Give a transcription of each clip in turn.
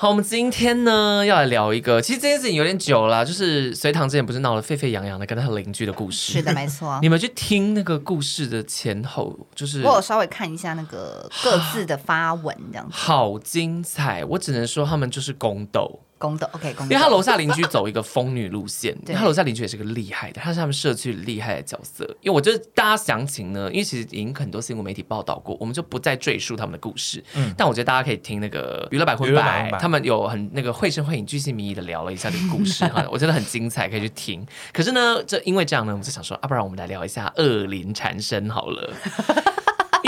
好，我们今天呢要来聊一个，其实这件事情有点久了，就是隋唐之前不是闹得沸沸扬扬的，跟他邻居的故事。是的，没错。你们去听那个故事的前后，就是我有稍微看一下那个各自的发文，这样子。好精彩，我只能说他们就是宫斗。公的 OK，公的，因为他楼下邻居走一个疯女路线，他楼下邻居也是个厉害的，他是他们社区厉害的角色。因为我觉得大家详情呢，因为其实已经很多新闻媒体报道过，我们就不再赘述他们的故事。嗯，但我觉得大家可以听那个娱乐百分百，他们有很那个绘声绘影、巨细靡遗的聊了一下这个故事，哈，我觉得很精彩，可以去听。可是呢，这因为这样呢，我们就想说，啊，不然我们来聊一下恶灵缠身好了。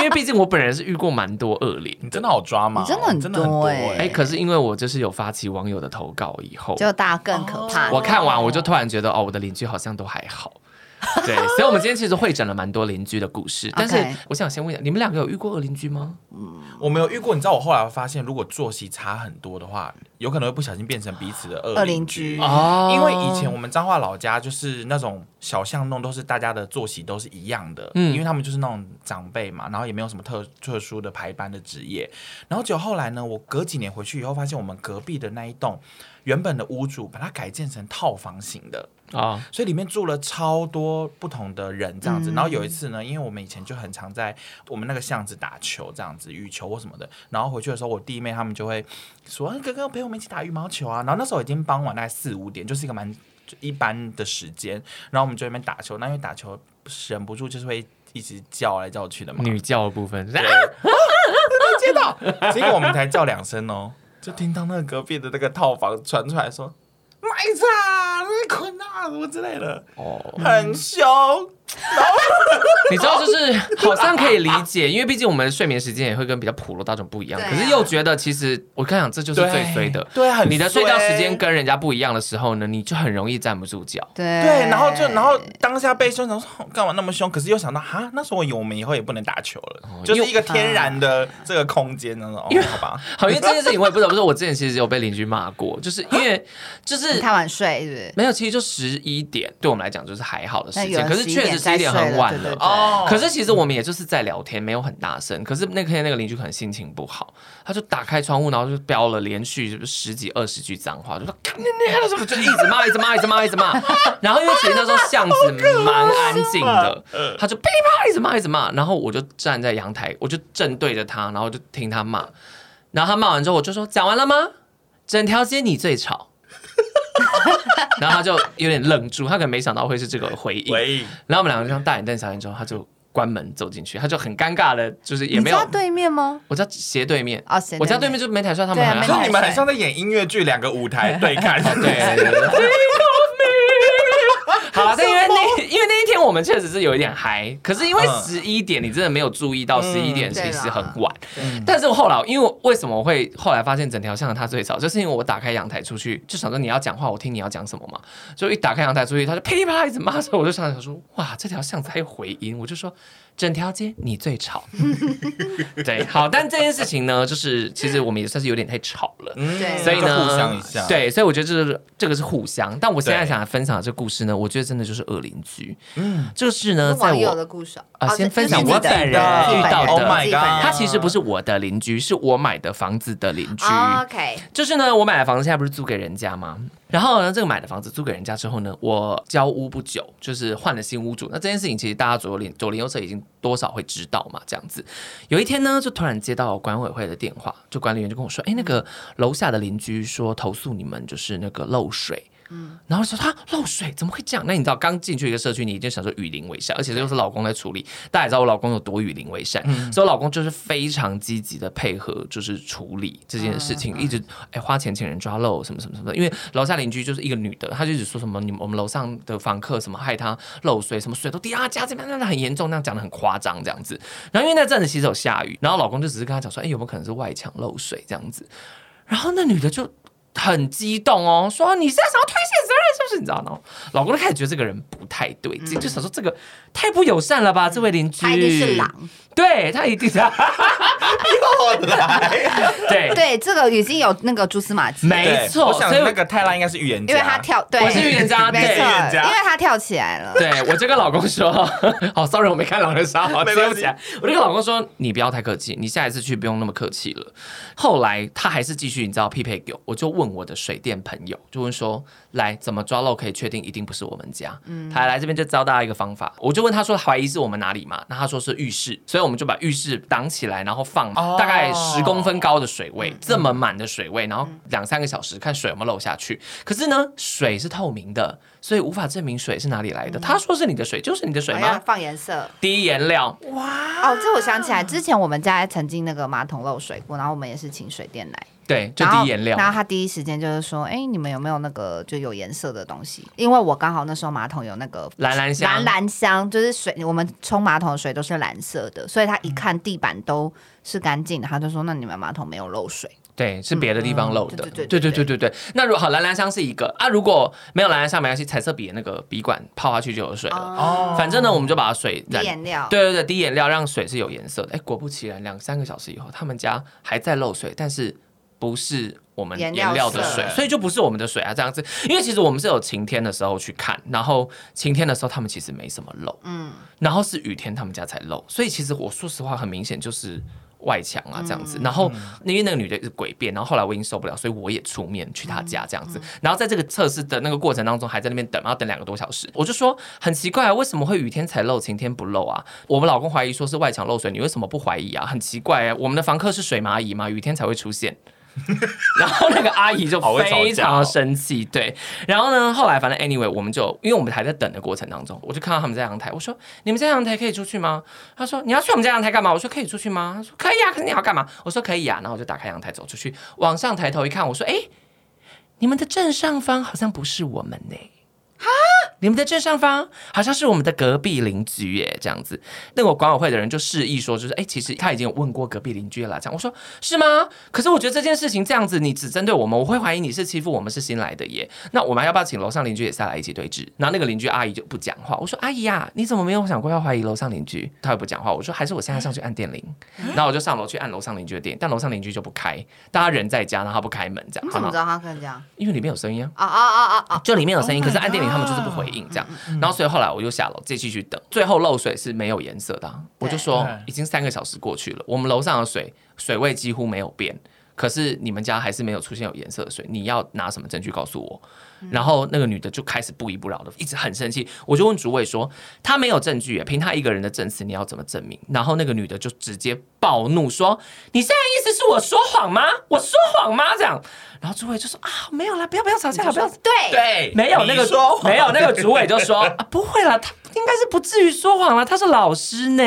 因为毕竟我本人是遇过蛮多恶灵，你真的好抓吗？真的很多哎、欸！哎，可是因为我就是有发起网友的投稿以后，就大家更可怕。我看完我就突然觉得，哦，我的邻居好像都还好。对，所以我们今天其实会诊了蛮多邻居的故事。但是我想先问一下，你们两个有遇过恶邻居吗？嗯，我没有遇过。你知道我后来发现，如果作息差很多的话，有可能会不小心变成彼此的恶邻居哦。因为以前我们彰化老家就是那种小巷弄，都是大家的作息都是一样的。嗯，因为他们就是那种长辈嘛，然后也没有什么特特殊的排班的职业。然后就后来呢，我隔几年回去以后，发现我们隔壁的那一栋原本的屋主把它改建成套房型的。啊，oh. 所以里面住了超多不同的人这样子，嗯、然后有一次呢，因为我们以前就很常在我们那个巷子打球这样子，羽球或什么的，然后回去的时候，我弟妹他们就会说：“哥哥陪我们一起打羽毛球啊！”然后那时候已经傍晚大概四五点，就是一个蛮一般的时间，然后我们就在那边打球，那因为打球忍不住就是会一直叫来叫去的嘛，女叫的部分，对，接到，结果我们才叫两声哦，就听到那个隔壁的那个套房传出来说。卖菜，困啊，什么之类的，哦，很凶。你知道，就是好像可以理解，因为毕竟我们的睡眠时间也会跟比较普罗大众不一样。可是又觉得，其实我刚想，这就是最衰的。对，你的睡觉时间跟人家不一样的时候呢，你就很容易站不住脚。对对，然后就然后当下被凶，想说干嘛那么凶？可是又想到，哈，那时候我我们以后也不能打球了，就是一个天然的这个空间那种。因为好吧，好，因为这件事情我也不知道，不是我之前其实有被邻居骂过，就是因为 就是太晚睡，是不是？没有，其实就十一点，对我们来讲就是还好的时间。可是确实十一点很晚了哦。可是其实我们也就是在聊天，没有很大声。可是那天那个邻居可能心情不好，他就打开窗户，然后就飙了连续就是十几二十句脏话，就说“你你”，就一直骂，一直骂，一直骂，一直骂。然后因为其实那时候巷子蛮安静的，他就噼里啪啦一直骂，一直骂。然后我就站在阳台，我就正对着他，然后就听他骂。然后他骂完之后，我就说：“讲完了吗？整条街你最吵。” 然后他就有点愣住，他可能没想到会是这个回应。回应。然后我们两个就像大眼瞪小眼之后，他就关门走进去，他就很尴尬的，就是也没有。你家对面吗？我家斜对面。哦，我家对面就没台帅他们很好。你们很像在演音乐剧，两个舞台对看。对。好了，但因为那 因为那一天我们确实是有一点嗨，可是因为十一点你真的没有注意到十一点其实很晚，但是我后来因为为什么我会后来发现整条巷他最早，就是因为我打开阳台出去就想说你要讲话，我听你要讲什么嘛，所以一打开阳台出去，他就噼里啪啦一直骂，所以我就想想说哇，这条巷子还有回音，我就说。整条街你最吵，对，好，但这件事情呢，就是其实我们也算是有点太吵了，对，所以呢，互相一下，对，所以我觉得这个这个是互相。但我现在想分享的这个故事呢，我觉得真的就是恶邻居，嗯，这个是呢，在我的故事啊，先分享我本人。遇到的，他其实不是我的邻居，是我买的房子的邻居，OK，就是呢，我买的房子现在不是租给人家吗？然后呢，这个买的房子租给人家之后呢，我交屋不久，就是换了新屋主。那这件事情其实大家左邻左邻右舍已经多少会知道嘛，这样子。有一天呢，就突然接到管委会的电话，就管理员就跟我说：“哎，那个楼下的邻居说投诉你们就是那个漏水。”嗯，然后说他漏水怎么会这样？那你知道刚进去一个社区，你一定想说与邻为善，而且这又是老公在处理。大家也知道我老公有多与邻为善，嗯、所以我老公就是非常积极的配合，就是处理这件事情，嗯、一直哎花钱请人抓漏什么什么什么的。因为楼下邻居就是一个女的，她就一直说什么你们我们楼上的房客什么害她漏水，什么水都滴啊家这边那很严重，那样讲的很夸张这样子。然后因为那阵子其实有下雨，然后老公就只是跟她讲说，哎有没有可能是外墙漏水这样子？然后那女的就。很激动哦，说你是在想要推卸责任是不是？你知道吗？老公就开始觉得这个人不太对劲，就想说这个太不友善了吧？这位邻居，他一定是狼，对他一定是。又来，对对，这个已经有那个蛛丝马迹，没错。我想那个泰拉应该是预言家，因为他跳，对，我是预言家，没错，因为他跳起来了。对，我就跟老公说，好，sorry，我没看狼人杀，好，对不起。我就跟老公说，你不要太客气，你下一次去不用那么客气了。后来他还是继续，你知道匹配给我，我就问我的水电朋友，就问说，来怎么抓漏可以确定一定不是我们家？嗯，他来这边就教大家一个方法，我就问他说，怀疑是我们哪里嘛？那他说是浴室，所以我们就把浴室挡起来，然后放大概十公分高的水位，这么满的水位，然后两三个小时看水有没有漏下去。可是呢，水是透明的，所以无法证明水是哪里来的。他说是你的水，就是你的水吗？放颜色，滴颜料。哇哦，这我想起来，之前我们家曾经那个马桶漏水过，然后我们也是请水电来。对，就滴颜料。然后他第一时间就是说：“哎，你们有没有那个就有颜色的东西？因为我刚好那时候马桶有那个蓝蓝香，蓝蓝香就是水，我们冲马桶的水都是蓝色的，所以他一看地板都是干净的，他就说：那你们马桶没有漏水？对，是别的地方漏的。对对对对对对。那如果好蓝蓝香是一个啊，如果没有蓝蓝香没关系，彩色笔的那个笔管泡下去就有水了。哦，反正呢，我们就把水滴颜料，对对对，滴颜料让水是有颜色的。哎，果不其然，两三个小时以后，他们家还在漏水，但是不是。我们颜料的水，所以就不是我们的水啊，这样子。因为其实我们是有晴天的时候去看，然后晴天的时候他们其实没什么漏，嗯，然后是雨天他们家才漏，所以其实我说实话很明显就是外墙啊这样子。然后因为那个女的是诡辩，然后后来我已经受不了，所以我也出面去他家这样子。然后在这个测试的那个过程当中，还在那边等，然后等两个多小时，我就说很奇怪啊，为什么会雨天才漏，晴天不漏啊？我们老公怀疑说是外墙漏水，你为什么不怀疑啊？很奇怪啊，我们的房客是水蚂蚁吗？雨天才会出现。然后那个阿姨就非常生气，对。然后呢，后来反正 anyway，我们就因为我们还在等的过程当中，我就看到他们在阳台，我说：“你们在阳台可以出去吗？”他说：“你要去我们家阳台干嘛？”我说：“可以出去吗？”他说：“可以啊，可是你要干嘛？”我说：“可以啊。”然后我就打开阳台走出去，往上抬头一看，我说：“哎，你们的正上方好像不是我们呢。”哈。你们在正上方好像是我们的隔壁邻居耶，这样子。那个管委会的人就示意说，就是哎，其实他已经有问过隔壁邻居了。这样我说是吗？可是我觉得这件事情这样子，你只针对我们，我会怀疑你是欺负我们是新来的耶。那我们要不要请楼上邻居也下来一起对峙？然后那个邻居阿姨就不讲话。我说阿姨呀、啊，你怎么没有想过要怀疑楼上邻居？她也不讲话。我说还是我现在上去按电铃。然后我就上楼去按楼上邻居的电，但楼上邻居就不开。大家人在家，然后他不开门，这样。你怎么知道他可能这样？因为里面有声音啊。啊啊啊啊啊！就里面有声音，可是按电铃他们就是不回应，这样。然后。所以后来我就下楼继续去等，最后漏水是没有颜色的啊，我就说已经三个小时过去了，我们楼上的水水位几乎没有变，可是你们家还是没有出现有颜色的水，你要拿什么证据告诉我？然后那个女的就开始不依不饶的，一直很生气。我就问主委说，他没有证据，凭他一个人的证词，你要怎么证明？然后那个女的就直接暴怒说：“你现在意思是我说谎吗？我说谎吗？”这样。然后主委就说：“啊，没有啦，不要不要吵架了，不要。”对对，没有那个说没有那个主委就说：“啊，不会啦，他应该是不至于说谎了，他是老师呢。”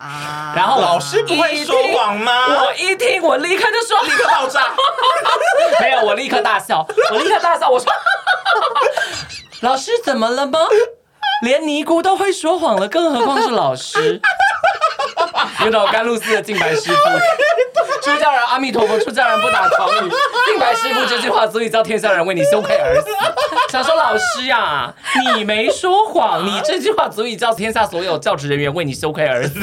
啊！然后老师不会说谎吗？我一听，我立刻就说，立刻爆炸。没有，我立刻大笑，我立刻大笑。我说：“ 老师怎么了吗？连尼姑都会说谎了，更何况是老师？” 遇到甘露寺的净白师傅。出家人阿弥陀佛，出家人不打诳语。净白师傅这句话足以叫天下人为你羞愧而死。想说老师呀、啊，你没说谎，你这句话足以叫天下所有教职人员为你羞愧而死。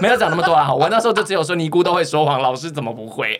没有讲那么多啊，我那时候就只有说尼姑都会说谎，老师怎么不会？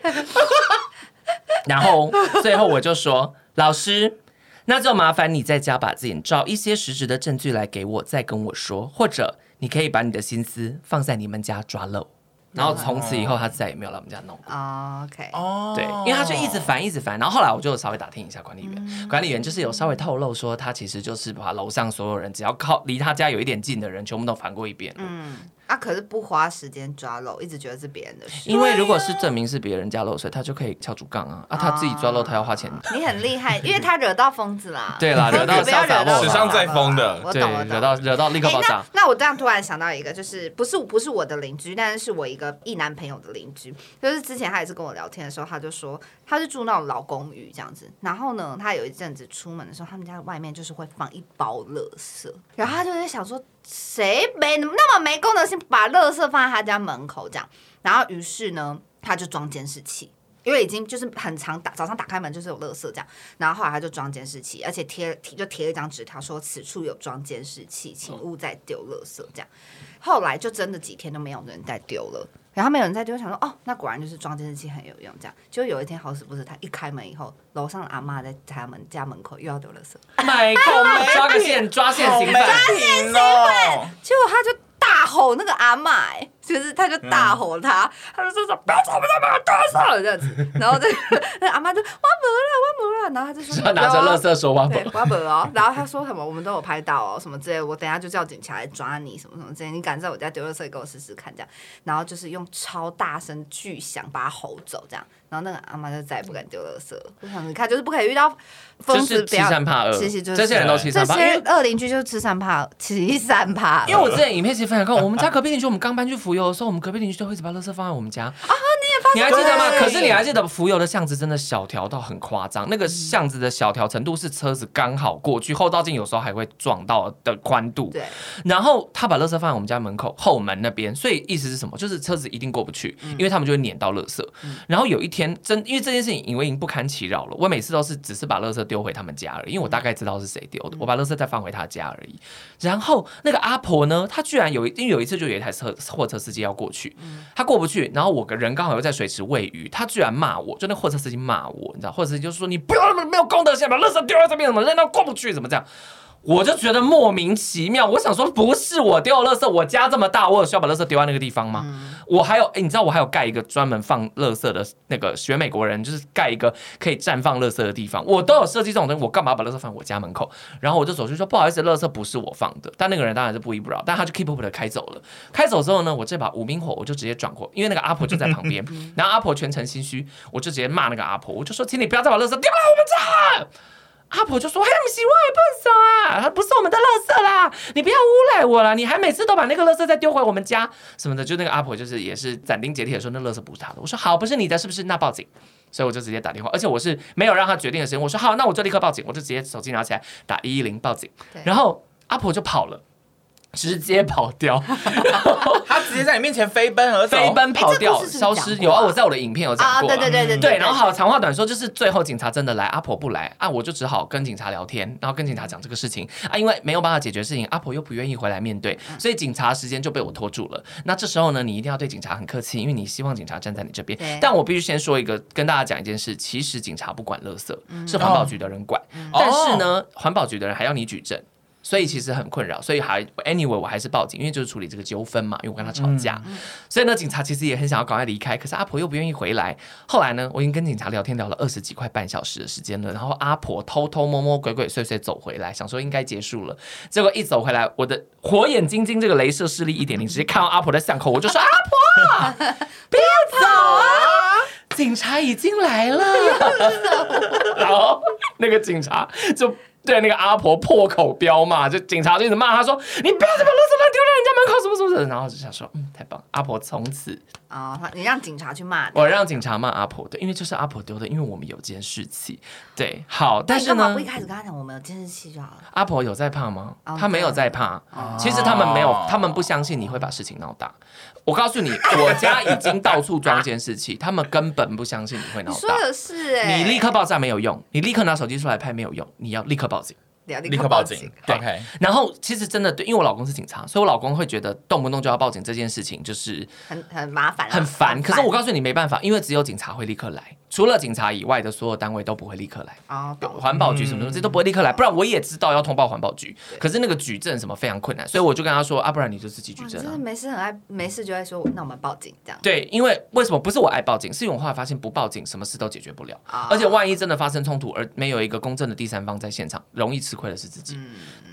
然后最后我就说，老师，那就麻烦你在家把自己找一些实质的证据来给我，再跟我说，或者你可以把你的心思放在你们家抓漏。然后从此以后，他再也没有来我们家弄过。Oh, OK，对，因为他就一直烦，一直烦。然后后来我就稍微打听一下管理员，嗯、管理员就是有稍微透露说，他其实就是把楼上所有人只要靠离他家有一点近的人，全部都烦过一遍。嗯。他可是不花时间抓漏，一直觉得是别人的事。因为如果是证明是别人家漏水，他就可以敲竹杠啊。啊，他自己抓漏，他要花钱。你很厉害，因为他惹到疯子啦。对啦，惹到潇洒疯，史上最疯的。我懂了，惹到惹到立刻爆炸。那我这样突然想到一个，就是不是不是我的邻居，但是是我一个一男朋友的邻居。就是之前他也是跟我聊天的时候，他就说他是住那种老公寓这样子。然后呢，他有一阵子出门的时候，他们家外面就是会放一包垃圾，然后他就在想说。谁没那么没功德心，把垃圾放在他家门口这样？然后于是呢，他就装监视器，因为已经就是很常打早上打开门就是有垃圾这样，然后后来他就装监视器，而且贴就贴了一张纸条说此处有装监视器，请勿再丢垃圾这样。后来就真的几天都没有人再丢了，然后没有人在丢，想说哦，那果然就是装监视器很有用这样。就有一天好死不死，他一开门以后，楼上的阿嬷在他们家门口又要丢垃圾，买空抓个线抓现行犯，抓现行犯，结果他就。大吼那个阿嬷，哎，就是他就大吼他，嗯、他就说说不要吵，不要把我打死了这样子，然后这个那 阿嬷就挖没了，挖没了，然后他就说他拿着垃圾说挖没，挖没哦，然后他说什么我们都有拍到哦，什么之类，我等下就叫警察来抓你，什么什么之类，你敢在我家丢垃圾，给我试试看这样，然后就是用超大声巨响把他吼走这样。然后那个阿妈就再也不敢丢垃圾了。我想你看，就是不可以遇到疯子，欺善怕恶。其实就是这些人都欺善怕恶，这些恶邻居就是吃善怕恶，欺善怕恶。因为我之前影片其实分享过，我们家隔壁邻居，我们刚搬去浮游的时候，我们隔壁邻居就会一直把垃圾放在我们家。啊，发现？你还记得吗？可是你还记得浮游的巷子真的小条到很夸张，那个巷子的小条程度是车子刚好过去，后照镜有时候还会撞到的宽度。对。然后他把垃圾放在我们家门口后门那边，所以意思是什么？就是车子一定过不去，因为他们就会碾到垃圾。然后有一天真因为这件。事情因为已经不堪其扰了，我每次都是只是把垃圾丢回他们家而已，因为我大概知道是谁丢的，我把垃圾再放回他家而已。然后那个阿婆呢，她居然有因为有一次就有一台车货车司机要过去，他过不去，然后我个人刚好又在水池喂鱼，他居然骂我，就那货车司机骂我，你知道，货车司机就是说你不要那么没有公德心，把垃圾丢在这边，怎么扔到过不去，怎么这样？我就觉得莫名其妙，我想说不是我丢垃圾，我家这么大，我有需要把垃圾丢在那个地方吗？嗯、我还有，哎，你知道我还有盖一个专门放垃圾的那个学美国人，就是盖一个可以绽放垃圾的地方，我都有设计这种东西，我干嘛要把垃圾放我家门口？然后我就走去说不好意思，垃圾不是我放的，但那个人当然是不依不饶，但他就 keep up 的开走了。开走之后呢，我这把无名火我就直接转过，因为那个阿婆就在旁边，然后阿婆全程心虚，我就直接骂那个阿婆，我就说，请你不要再把垃圾丢来我们家。阿婆就说：“嘿，不行，我也不能走啊，他不是我们的垃圾啦，你不要诬赖我了，你还每次都把那个垃圾再丢回我们家什么的。”就那个阿婆就是也是斩钉截铁的说：“那垃圾不是他的。”我说：“好，不是你的，是不是？那报警。”所以我就直接打电话，而且我是没有让他决定的时间。我说：“好，那我就立刻报警。”我就直接手机拿起来打一一零报警，然后阿婆就跑了。直接跑掉，他 直接在你面前飞奔而走，飞奔跑掉，消失。有啊，我在我的影片有讲过。啊，对对对对对。然后好，长话短说，就是最后警察真的来，阿婆不来啊，我就只好跟警察聊天，然后跟警察讲这个事情啊，因为没有办法解决事情，阿婆又不愿意回来面对，所以警察时间就被我拖住了。那这时候呢，你一定要对警察很客气，因为你希望警察站在你这边。但我必须先说一个，跟大家讲一件事，其实警察不管垃圾，是环保局的人管。但是呢，环保局的人还要你举证。所以其实很困扰，所以还 anyway 我还是报警，因为就是处理这个纠纷嘛，因为我跟他吵架，嗯、所以呢，警察其实也很想要赶快离开，可是阿婆又不愿意回来。后来呢，我已经跟警察聊天聊了二十几快半小时的时间了，然后阿婆偷偷摸摸、鬼鬼祟祟走回来，想说应该结束了，结果一走回来，我的火眼金睛这个镭射视力一点零，直接看到阿婆的巷口，我就说阿婆，不要走啊，警察已经来了，然后那个警察就。对那个阿婆破口飙骂，就警察就一直骂他说：“你不要再把垃圾乱丢在人家门口，什么什么的。”然后就想说：“嗯，太棒！”阿婆从此啊、哦，你让警察去骂，我让警察骂阿婆对，因为就是阿婆丢的，因为我们有监视器。对，好，但是呢，不一开始跟他讲我们有监视器就好了。阿婆有在怕吗？他没有在怕。哦、其实他们没有，他们不相信你会把事情闹大。我告诉你，我家已经到处装监视器，他们根本不相信你会闹大。说的是哎，你立刻爆炸没有用，你立刻拿手机出来拍没有用，你要立刻报警。立刻报警。对，Okay. 然后其实真的对，因为我老公是警察，所以我老公会觉得动不动就要报警这件事情就是很很麻烦，很烦。可是我告诉你没办法，因为只有警察会立刻来。除了警察以外的所有单位都不会立刻来啊，环保局什么东西都不会立刻来，不然我也知道要通报环保局。可是那个举证什么非常困难，所以我就跟他说啊，不然你就自己举证啊。没事，很爱没事就爱说，那我们报警这样。对，因为为什么不是我爱报警？是因为我后来发现不报警什么事都解决不了，而且万一真的发生冲突，而没有一个公正的第三方在现场，容易吃亏的是自己。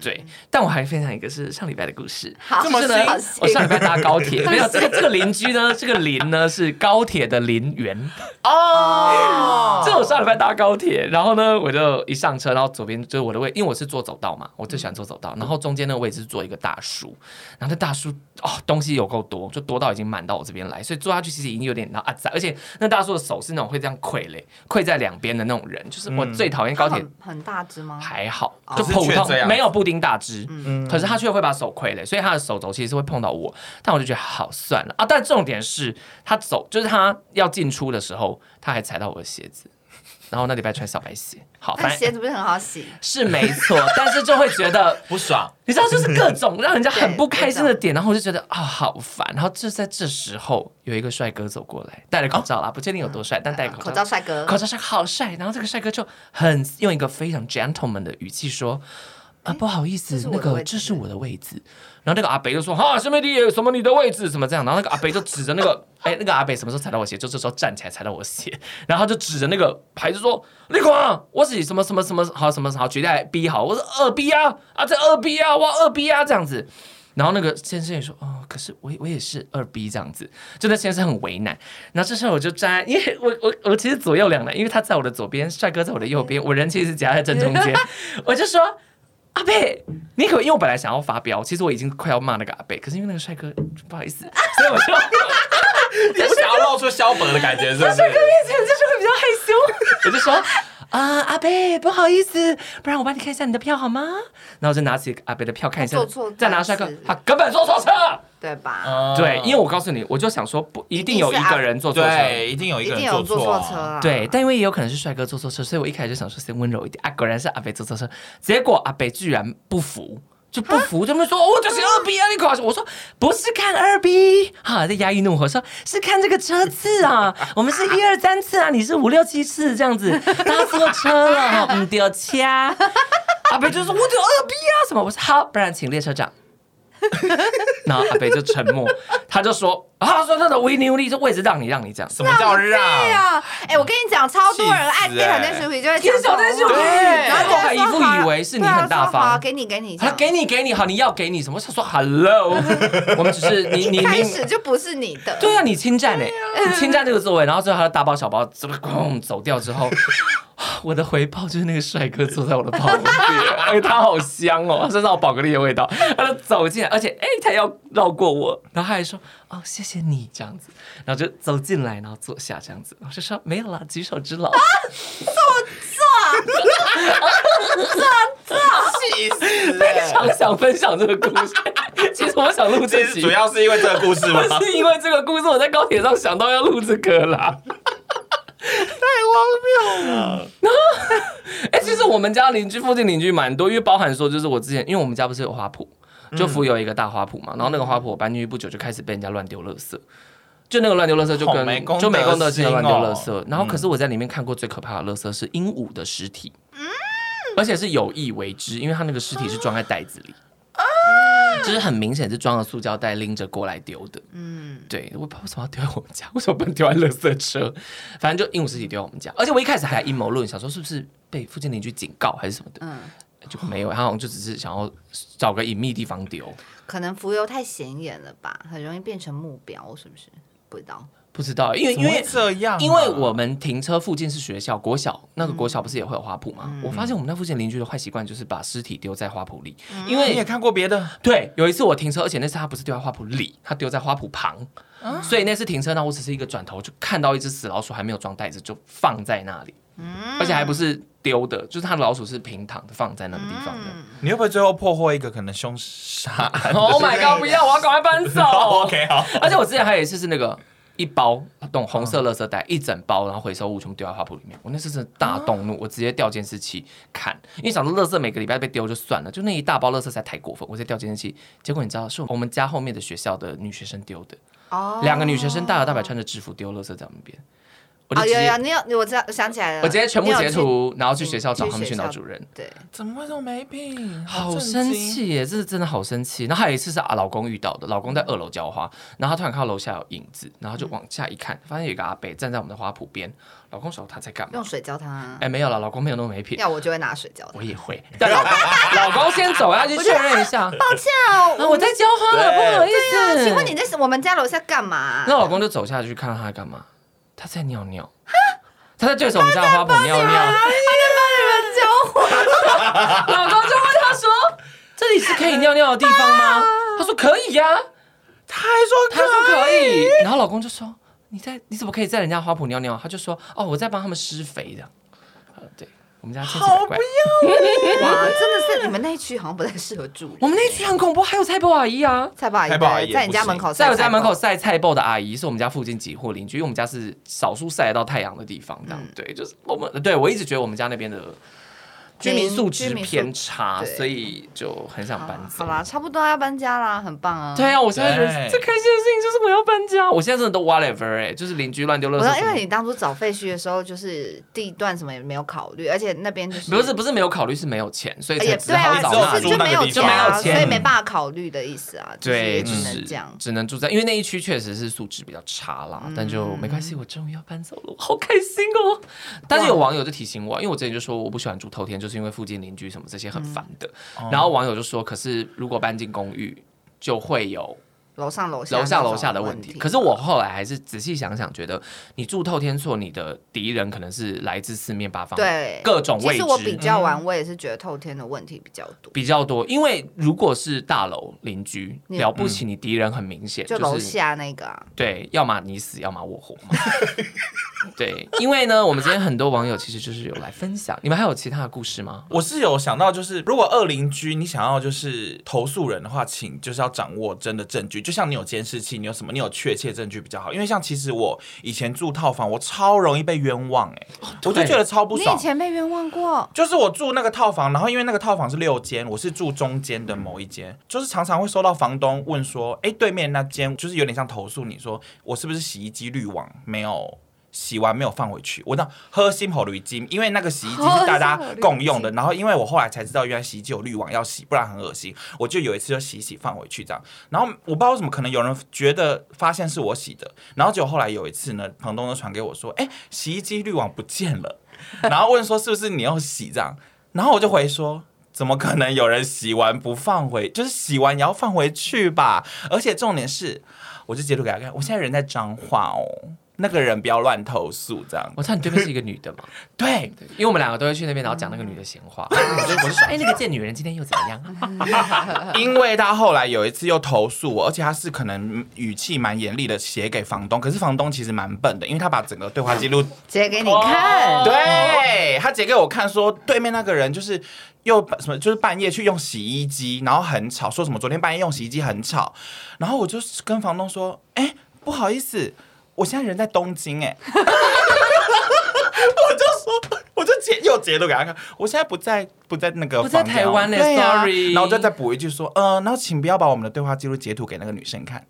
对。但我还分享一个是上礼拜的故事，就是呢，我上礼拜搭高铁，没有这个这个邻居呢，这个邻呢是高铁的邻员哦。哦，就我上礼拜搭高铁，然后呢，我就一上车，然后左边就是我的位，因为我是坐走道嘛，我最喜欢坐走道，然后中间那个位置是坐一个大叔，然后那大叔哦东西有够多，就多到已经满到我这边来，所以坐下去其实已经有点然后啊在，而且那大叔的手是那种会这样溃嘞，溃在两边的那种人，就是我最讨厌高铁。很大只吗？还好，就普通没有布丁大只，嗯可是他却会把手傀儡，所以他的手肘其实是会碰到我，但我就觉得好算了啊。但重点是他走，就是他要进出的时候，他还踩到我的鞋子，然后那礼拜穿小白鞋，好，那反正鞋子不是很好洗？是没错，但是就会觉得。不爽。你知道，就是各种让人家很不开心的点，然后我就觉得啊、好烦。然后就在这时候，有一个帅哥走过来，戴了口罩啦，不确定有多帅，但戴口口罩，罩帅哥，口罩帅好帅。然后这个帅哥就很用一个非常 gentleman 的语气说：“啊，不好意思那个这是我的位置。”然后那个阿北就说：“哈，什么你什么你的位置什么这样？”然后那个阿北就指着那个，哎，那个阿北什么时候踩到我鞋？就这时候站起来踩到我鞋，然后他就指着那个牌子说：“立光，我是什么什么什么好什么好绝代 B 好，我是二 B 啊啊这二 B 啊，哇二 B 啊这样子。”然后那个先生也说：“哦，可是我我也是二 B 这样子。”就那先生很为难。然后这时候我就站，因为我我我其实左右两难，因为他在我的左边，帅哥在我的右边，我人其实是夹在正中间，我就说。阿贝，你可因为我本来想要发飙，其实我已经快要骂那个阿贝，可是因为那个帅哥不好意思，所以我就 你不想要露出萧伯的感觉，是不是？帅哥面前就是会比较害羞，我就说啊、阿贝不好意思，不然我帮你看一下你的票好吗？然后我就拿起阿贝的票看一下再拿帅哥事，他根本坐错车。对吧？嗯对，因为我告诉你，我就想说不一定有一个人坐错车。对，一定有一一个定有坐人做错车啊。啊！对，但因为也有可能是帅哥坐错车，所以我一开始就想说先温柔一点啊。果然是阿北坐错车，结果阿北居然不服，就不服，他们说我就是二 B 啊，你搞什么？我说不是看二 B，哈在压抑怒火，说是看这个车次啊，我们是一二三次啊，你是五六七次这样子，搭错车了，嗯，丢掐。阿北就说我就二 B 啊，什么？我说好，不然请列车长。然后阿北就沉默，他就说啊，说那个维尼乌利这位置让你让你这样。什么叫让？对啊，哎，我跟你讲，超多人爱气死欸。电小电视皮就会电小电视皮然后就还一副以为是你很大方。好给你给你，他给你给你好，你要给你什么？他说 Hello，我们只是你你一开始就不是你的，对啊，你侵占哎，你侵占这个座位，然后最后他的大包小包怎么咣走掉之后，我的回报就是那个帅哥坐在我的旁边，哎，他好香哦，他身上有宝格丽的味道，他就走进来，而且哎，他要绕过我，然后他还说哦谢谢你这样子，然后就走进来，然后坐下这样子，我就说没有啦，举手之劳。气 死非欸！常想分享这个故事。其实我想录这集，主要是因为这个故事吗？是因为这个故事，我在高铁上想到要录这个啦。太荒谬了！哎、其实我们家邻居附近邻居蛮多，因为包含说，就是我之前，因为我们家不是有花圃，就福有一个大花圃嘛，然后那个花圃我搬进去不久，就开始被人家乱丢垃圾。就那个乱丢垃圾，就跟就美工的乱丢垃圾。然后，可是我在里面看过最可怕的垃圾是鹦鹉的尸体，而且是有意为之，因为它那个尸体是装在袋子里。就是很明显是装了塑胶袋拎着过来丢的，嗯，对，我不知道为什么要丢在我们家，为什么不能丢在垃圾车？反正就鹦鹉尸体丢在我们家，而且我一开始还阴谋论，想说是不是被附近邻居警告还是什么的，嗯，就没有，他好像就只是想要找个隐秘地方丢，可能浮游太显眼了吧，很容易变成目标，是不是？不知道，不知道，因为因为这样啊因为我们停车附近是学校，国小那个国小不是也会有花圃吗？我发现我们那附近邻居的坏习惯就是把尸体丢在花圃里，因为你也看过别的？对，有一次我停车，而且那次他不是丢在花圃里，他丢在花圃旁，所以那次停车呢，我只是一个转头就看到一只死老鼠还没有装袋子，就放在那里，嗯而且还不是丢的，就是它的老鼠是平躺的放在那个地方的。你会不会最后破获一个可能凶杀案 Oh my god！不要，我要赶快搬走。OK，好。而且我之前还有一次是那个一包动红色垃圾袋，一整包，然后回收物全部丢在花圃里面。我那次是大动怒，我直接调监视器看，因为想说垃圾每个礼拜被丢就算了，就那一大包垃圾实在太过分，我直接调监视器。结果你知道，是我们家后面的学校的女学生丢的，哦两个女学生大摇大摆穿着制服丢垃圾在我们边，我就哦，有有，你有，我知道，我想起来了，我直接全部截图，然后去学校找他们去导主任。对，怎么会这么没品？好震生惊！气耶！这是真的好生气。然后还有一次是啊，老公遇到的，老公在二楼浇花，然后他突然看到楼下有影子，然后就往下一看，发现有一个阿伯站在我们的花圃边。老公说他在干嘛用？水浇他啊，哎，没有了，老公没有那么没品。要我就会拿水浇他。我也会，但老 老公先走，要去确认一下。抱歉哦，啊，我在浇花了，不好意啊，思。请问你在我们家楼下干嘛？那老公就走下去看他在干嘛？他在尿尿。他在对着我们家的花圃尿尿。他在帮你们浇花，老公就问他说：“这里是可以尿尿的地方吗？”他说：“可以呀。”他还说他说可以，然后老公就说：“你在你怎么可以在人家花圃尿尿？”他就说：“哦，我在帮他们施肥的。”我们家千奇百怪。哇，真的是你们那一区好像不太适合住。我们那一区很恐怖，还有菜包阿姨啊，菜包阿姨在你家门口，在我家门口晒菜包的阿姨是我们家附近几户邻居，因为我们家是少数晒得到太阳的地方，这样对，就是我们对我一直觉得我们家那边的。居民素质偏差，所以就很想搬走。好啦，差不多要搬家啦，很棒啊！对啊，我现在觉得最开心的事情就是我要搬家。我现在真的都 whatever 哎，就是邻居乱丢垃圾。因为你当初找废墟的时候，就是地段什么也没有考虑，而且那边就是不是不是没有考虑，是没有钱，所以也只好找那里就没有就没有钱，所以没办法考虑的意思啊。对，只能这样，只能住在，因为那一区确实是素质比较差啦。但就没关系，我终于要搬走了，好开心哦！但是有网友就提醒我，因为我之前就说我不喜欢住透天，就是因为附近邻居。什么这些很烦的，嗯、然后网友就说：“可是如果搬进公寓，就会有楼上楼下楼下楼下的问题。可是我后来还是仔细想想，觉得你住透天厝，你的敌人可能是来自四面八方，对各种位置。其实我比较完，我也是觉得透天的问题比较多，比较多。因为如果是大楼邻居，了不起，你敌人很明显，就楼下那个，对，要么你死，要么我活嘛。”对，因为呢，我们今天很多网友其实就是有来分享，你们还有其他的故事吗？我是有想到，就是如果二邻居你想要就是投诉人的话，请就是要掌握真的证据，就像你有监视器，你有什么，你有确切证据比较好。因为像其实我以前住套房，我超容易被冤枉哎、欸，我就觉得超不爽。你以前被冤枉过？就是我住那个套房，然后因为那个套房是六间，我是住中间的某一间，就是常常会收到房东问说，哎，对面那间就是有点像投诉你说我是不是洗衣机滤网没有。洗完没有放回去，我那喝心跑滤金，因为那个洗衣机是大家共用的。然后因为我后来才知道，原来洗衣机有滤网要洗，不然很恶心。我就有一次就洗洗放回去这样。然后我不知道为什么，可能有人觉得发现是我洗的。然后结果后来有一次呢，房东都传给我说：“哎，洗衣机滤网不见了。”然后问说是不是你要洗这样？然后我就回说：“怎么可能有人洗完不放回？就是洗完也要放回去吧？而且重点是，我就截图给他看，我现在人在彰化哦。”那个人不要乱投诉，这样。我知道你对面是一个女的嘛？对，因为我们两个都会去那边，然后讲那个女的闲话。我 就我就说，哎，那个贱女人今天又怎么样？因为他后来有一次又投诉我，而且他是可能语气蛮严厉的写给房东，可是房东其实蛮笨的，因为他把整个对话记录截给你看。对，他截给我看，说对面那个人就是又什么，就是半夜去用洗衣机，然后很吵，说什么昨天半夜用洗衣机很吵，然后我就跟房东说，哎，不好意思。我现在人在东京哎，我就说，我就截又截图给他看。我现在不在不在那个，不在台湾嘞，sorry。然后就再补一句说，嗯、呃，然后请不要把我们的对话记录截图给那个女生看。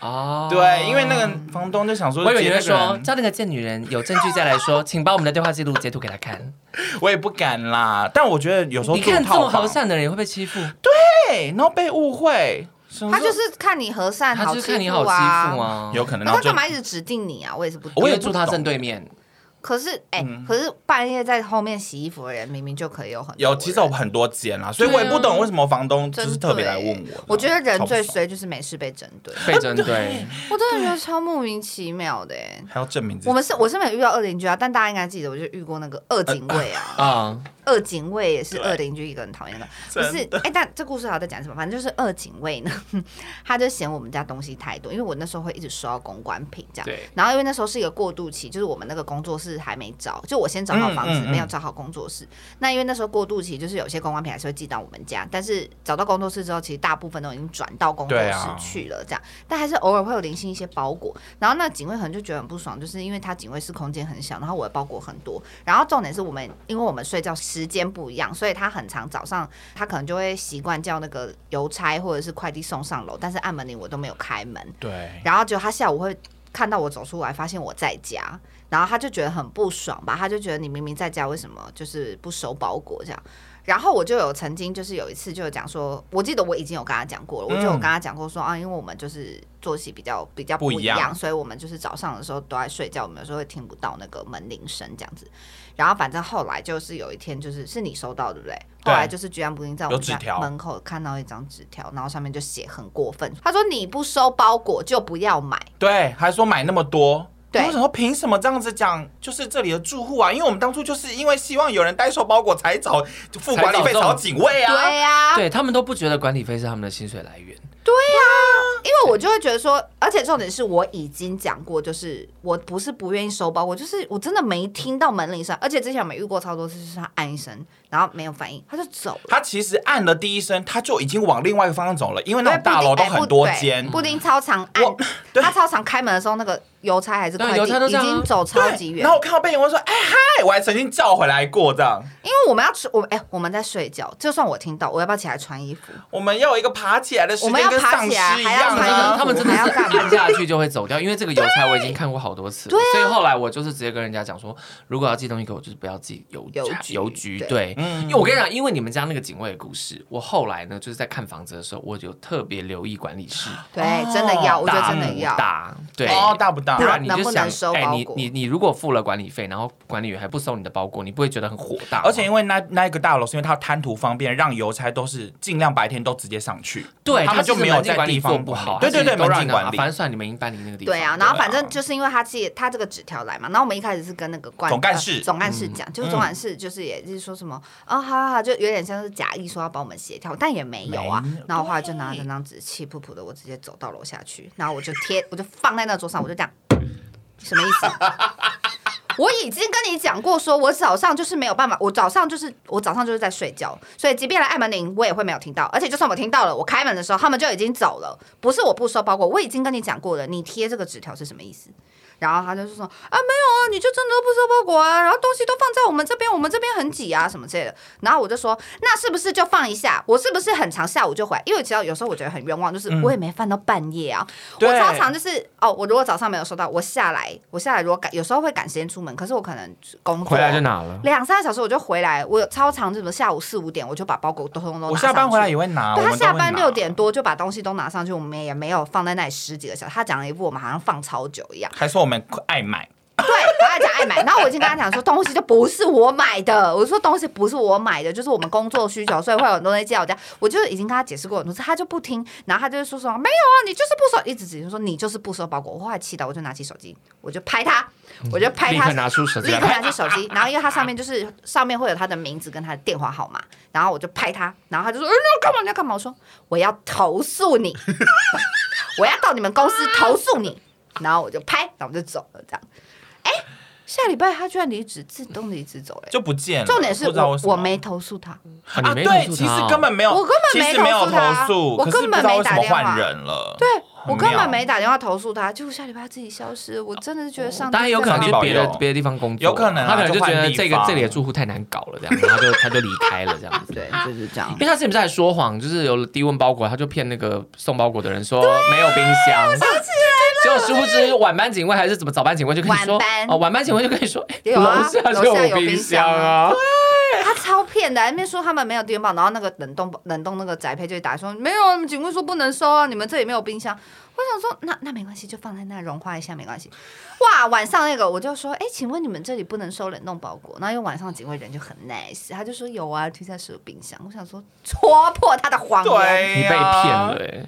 哦，对，因为那个房东就想说，我以为你会说叫那个贱女人有证据再来说，请把我们的对话记录截图给他看。我也不敢啦，但我觉得有时候你看这么和善的人也会被欺负，对，然后被误会。他就是看你和善，他就是看你好欺负啊，有可能。那他干嘛一直指定你啊？我也是不懂。我也住他正对面。可是，哎，可是半夜在后面洗衣服的人，明明就可以有很有，其实有很多间啦，所以我也不懂为什么房东就是特别来问我。我觉得人最衰就是没事被针对，被针对，我真的觉得超莫名其妙的。还要证明自己。我们是，我是没有遇到恶邻居啊，但大家应该记得，我就遇过那个恶警卫啊。啊。二警卫也是二邻居，一个人讨厌的，不是？哎，但这故事还要再讲什么？反正就是二警卫呢，他就嫌我们家东西太多，因为我那时候会一直收到公关品这样。对。然后因为那时候是一个过渡期，就是我们那个工作室还没找，就我先找好房子，没有找好工作室。那因为那时候过渡期，就是有些公关品还是会寄到我们家，但是找到工作室之后，其实大部分都已经转到工作室去了，这样。但还是偶尔会有零星一些包裹。然后那警卫可能就觉得很不爽，就是因为他警卫室空间很小，然后我的包裹很多。然后重点是我们，因为我们睡觉。时间不一样，所以他很常早上，他可能就会习惯叫那个邮差或者是快递送上楼，但是按门铃我都没有开门。对。然后就他下午会看到我走出来，发现我在家，然后他就觉得很不爽吧，他就觉得你明明在家，为什么就是不收包裹这样？然后我就有曾经就是有一次就有讲说，我记得我已经有跟他讲过了，我就有跟他讲过说啊，因为我们就是作息比较比较不一样，一样所以我们就是早上的时候都在睡觉，我们有时候会听不到那个门铃声这样子。然后反正后来就是有一天就是是你收到对不对？后来就是居然不定在我们家门口看到一张纸条，然后上面就写很过分，他说你不收包裹就不要买，对，还说买那么多。为什么凭什么这样子讲？就是这里的住户啊，因为我们当初就是因为希望有人代收包裹才找付管理费找警卫啊，对呀，对他们都不觉得管理费是他们的薪水来源，对呀。因为我就会觉得说，而且重点是我已经讲过，就是我不是不愿意收包我，就是我真的没听到门铃声，而且之前我没遇过超多次，就是他按一声，然后没有反应，他就走了。他其实按了第一声，他就已经往另外一个方向走了，因为那种大楼都很多间。布丁超长按，他超长开门的时候那个。邮差还是快递，已经走超级远。然后我看到背影，我说：“哎嗨！”我还曾经叫回来过这样。因为我们要吃，我哎、欸，我们在睡觉。就算我听到，我要不要起来穿衣服？我们要有一个爬起来的时间，我们要爬起来，还要穿衣服。他们真的是按下去就会走掉，因为这个邮差我已经看过好多次了。所以后来我就是直接跟人家讲说，如果要寄东西给我，就是不要寄邮邮局。对，因为我跟你讲，因为你们家那个警卫的故事，我后来呢就是在看房子的时候，我就特别留意管理室。对，真的要，我觉得真的要大。对，大不大？不然你就想。哎，你你你如果付了管理费，然后管理员还不收你的包裹，你不会觉得很火大？而且因为那那一个大楼是因为它贪图方便，让邮差都是尽量白天都直接上去，对他们就没有在地方做不好。对对对，门禁管理，反正算你们已经搬离那个地方。对啊，然后反正就是因为他寄他这个纸条来嘛，然后我们一开始是跟那个管总干事总干事讲，就是总干事就是也是说什么啊，好好好，就有点像是假意说要帮我们协调，但也没有啊。然后后来就拿着那张纸，气噗噗的，我直接走到楼下去，然后我就贴，我就放在那桌上，我就这样。什么意思？我已经跟你讲过，说我早上就是没有办法，我早上就是我早上就是在睡觉，所以即便来按门铃，我也会没有听到。而且就算我听到了，我开门的时候，他们就已经走了。不是我不收包裹，我已经跟你讲过了。你贴这个纸条是什么意思？然后他就是说啊，没有啊，你就真的不收包裹啊，然后东西都放在我们这边，我们这边很挤啊，什么之类的。然后我就说，那是不是就放一下？我是不是很长下午就回来？因为其实有时候我觉得很冤枉，就是我也没放到半夜啊。嗯、我超常就是哦，我如果早上没有收到，我下来，我下来如果赶，有时候会赶时间出门，可是我可能工作回来就拿了两三个小时，我就回来。我有超常，什么下午四五点，我就把包裹都通通都拿上去。我下班回来也会拿。对，他下班六点多就把东西都拿上去，我们也没有放在那里十几个小时。他讲了一副我们好像放超久一样，还说我们爱买。对，我爱讲爱买，然后我已经跟他讲说，东西就不是我买的，我说东西不是我买的，就是我们工作需求，所以会有很多东西寄到我家。我就已经跟他解释过很多次，他就不听，然后他就说说没有啊，你就是不收，一直只是说你就是不收包裹。我后来气到，我就拿起手机，我就拍他，我就拍他，立刻拿出手机，立刻拿起手机，然后因为他上面就是上面会有他的名字跟他的电话号码，然后我就拍他，然后他就说，哎，你要干嘛？你要干嘛？我说我要投诉你，我要到你们公司投诉你，然后我就拍，然后我就走了，这样。哎下礼拜他居然离职，自动离职走了，就不见了。重点是我我没投诉他啊，对，其实根本没有，我根本没投诉他，我根本没打电话换人了，对。我根本没打电话投诉他，结果下礼拜他自己消失，我真的是觉得上。当然有可能去别的别的地方工作，有可能他可能就觉得这个这里的住户太难搞了，这样，然后就他就离开了，这样子。对，就是这样。因为他之前不是还说谎，就是有低温包裹，他就骗那个送包裹的人说没有冰箱，结果殊不知晚班警卫还是怎么早班警卫就跟你说哦，晚班警卫就跟你说楼下就有冰箱啊。他超骗的，那边说他们没有电报，然后那个冷冻冷冻那个宅配就打说没有，警卫说不能收啊，你们这里没有冰箱。我想说，那那没关系，就放在那融化一下没关系。哇，晚上那个我就说，哎，请问你们这里不能收冷冻包裹？然后因为晚上警卫人就很 nice，他就说有啊，地下室有冰箱。我想说戳破他的谎言，你被骗了欸。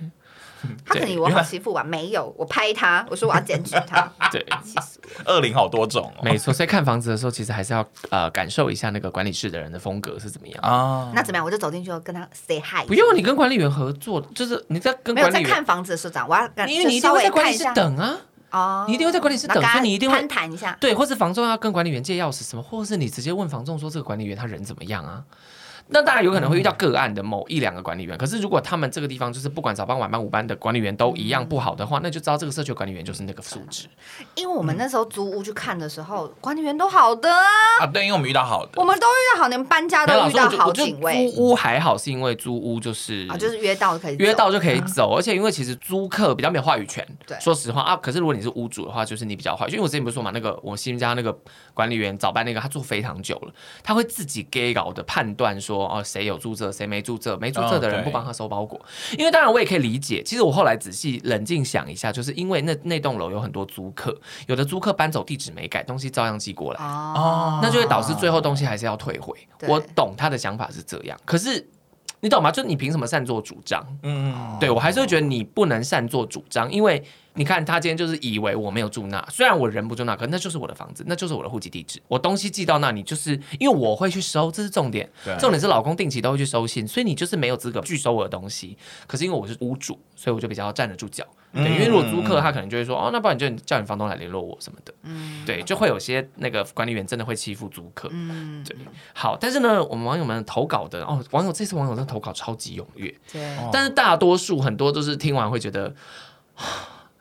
他可能以为我好欺负吧？没有，我拍他，我说我要检举他。对，气死我了。恶灵好多种哦。没错，所以看房子的时候，其实还是要呃感受一下那个管理室的人的风格是怎么样啊。那怎么样？我就走进去跟他 say hi。不用，你跟管理员合作，就是你在跟管理员在看房子的时候，我要因为你一定会在管理室等啊。哦。你一定会在管理室等，所以你一定会攀谈一下。对，或是房仲要跟管理员借钥匙什么，或者是你直接问房仲说这个管理员他人怎么样啊？那当然有可能会遇到个案的某一两个管理员，可是如果他们这个地方就是不管早班、晚班、午班的管理员都一样不好的话，那就知道这个社区管理员就是那个素质。因为我们那时候租屋去看的时候，管理员都好的啊。对，因为我们遇到好的，我们都遇到好，连搬家都遇到好警卫。租屋还好，是因为租屋就是啊，就是约到可以约到就可以走，而且因为其实租客比较没有话语权。对，说实话啊，可是如果你是屋主的话，就是你比较话语。因为我之前不是说嘛，那个我新家那个管理员早班那个他住非常久了，他会自己给稿的判断说哦，谁有注册谁没注册没注册的人不帮他收包裹，因为当然我也可以理解。其实我后来仔细冷静想一下，就是因为那那栋楼有很多租客，有的租客搬走地址没改，东西照样寄过来，哦，那就会导致最后东西还是要退回。我懂他的想法是这样，可是你懂吗？就你凭什么擅作主张？嗯，对我还是会觉得你不能擅作主张，因为。你看他今天就是以为我没有住那，虽然我人不住那，可那就是我的房子，那就是我的户籍地址。我东西寄到那里，就是因为我会去收，这是重点。重点是老公定期都会去收信，所以你就是没有资格拒收我的东西。可是因为我是屋主，所以我就比较站得住脚。对，因为如果租客他可能就会说，哦，那不然你就叫你房东来联络我什么的。嗯，对，就会有些那个管理员真的会欺负租客。嗯，对。好，但是呢，我们网友们投稿的哦，网友这次网友的投稿超级踊跃。对，但是大多数很多都是听完会觉得。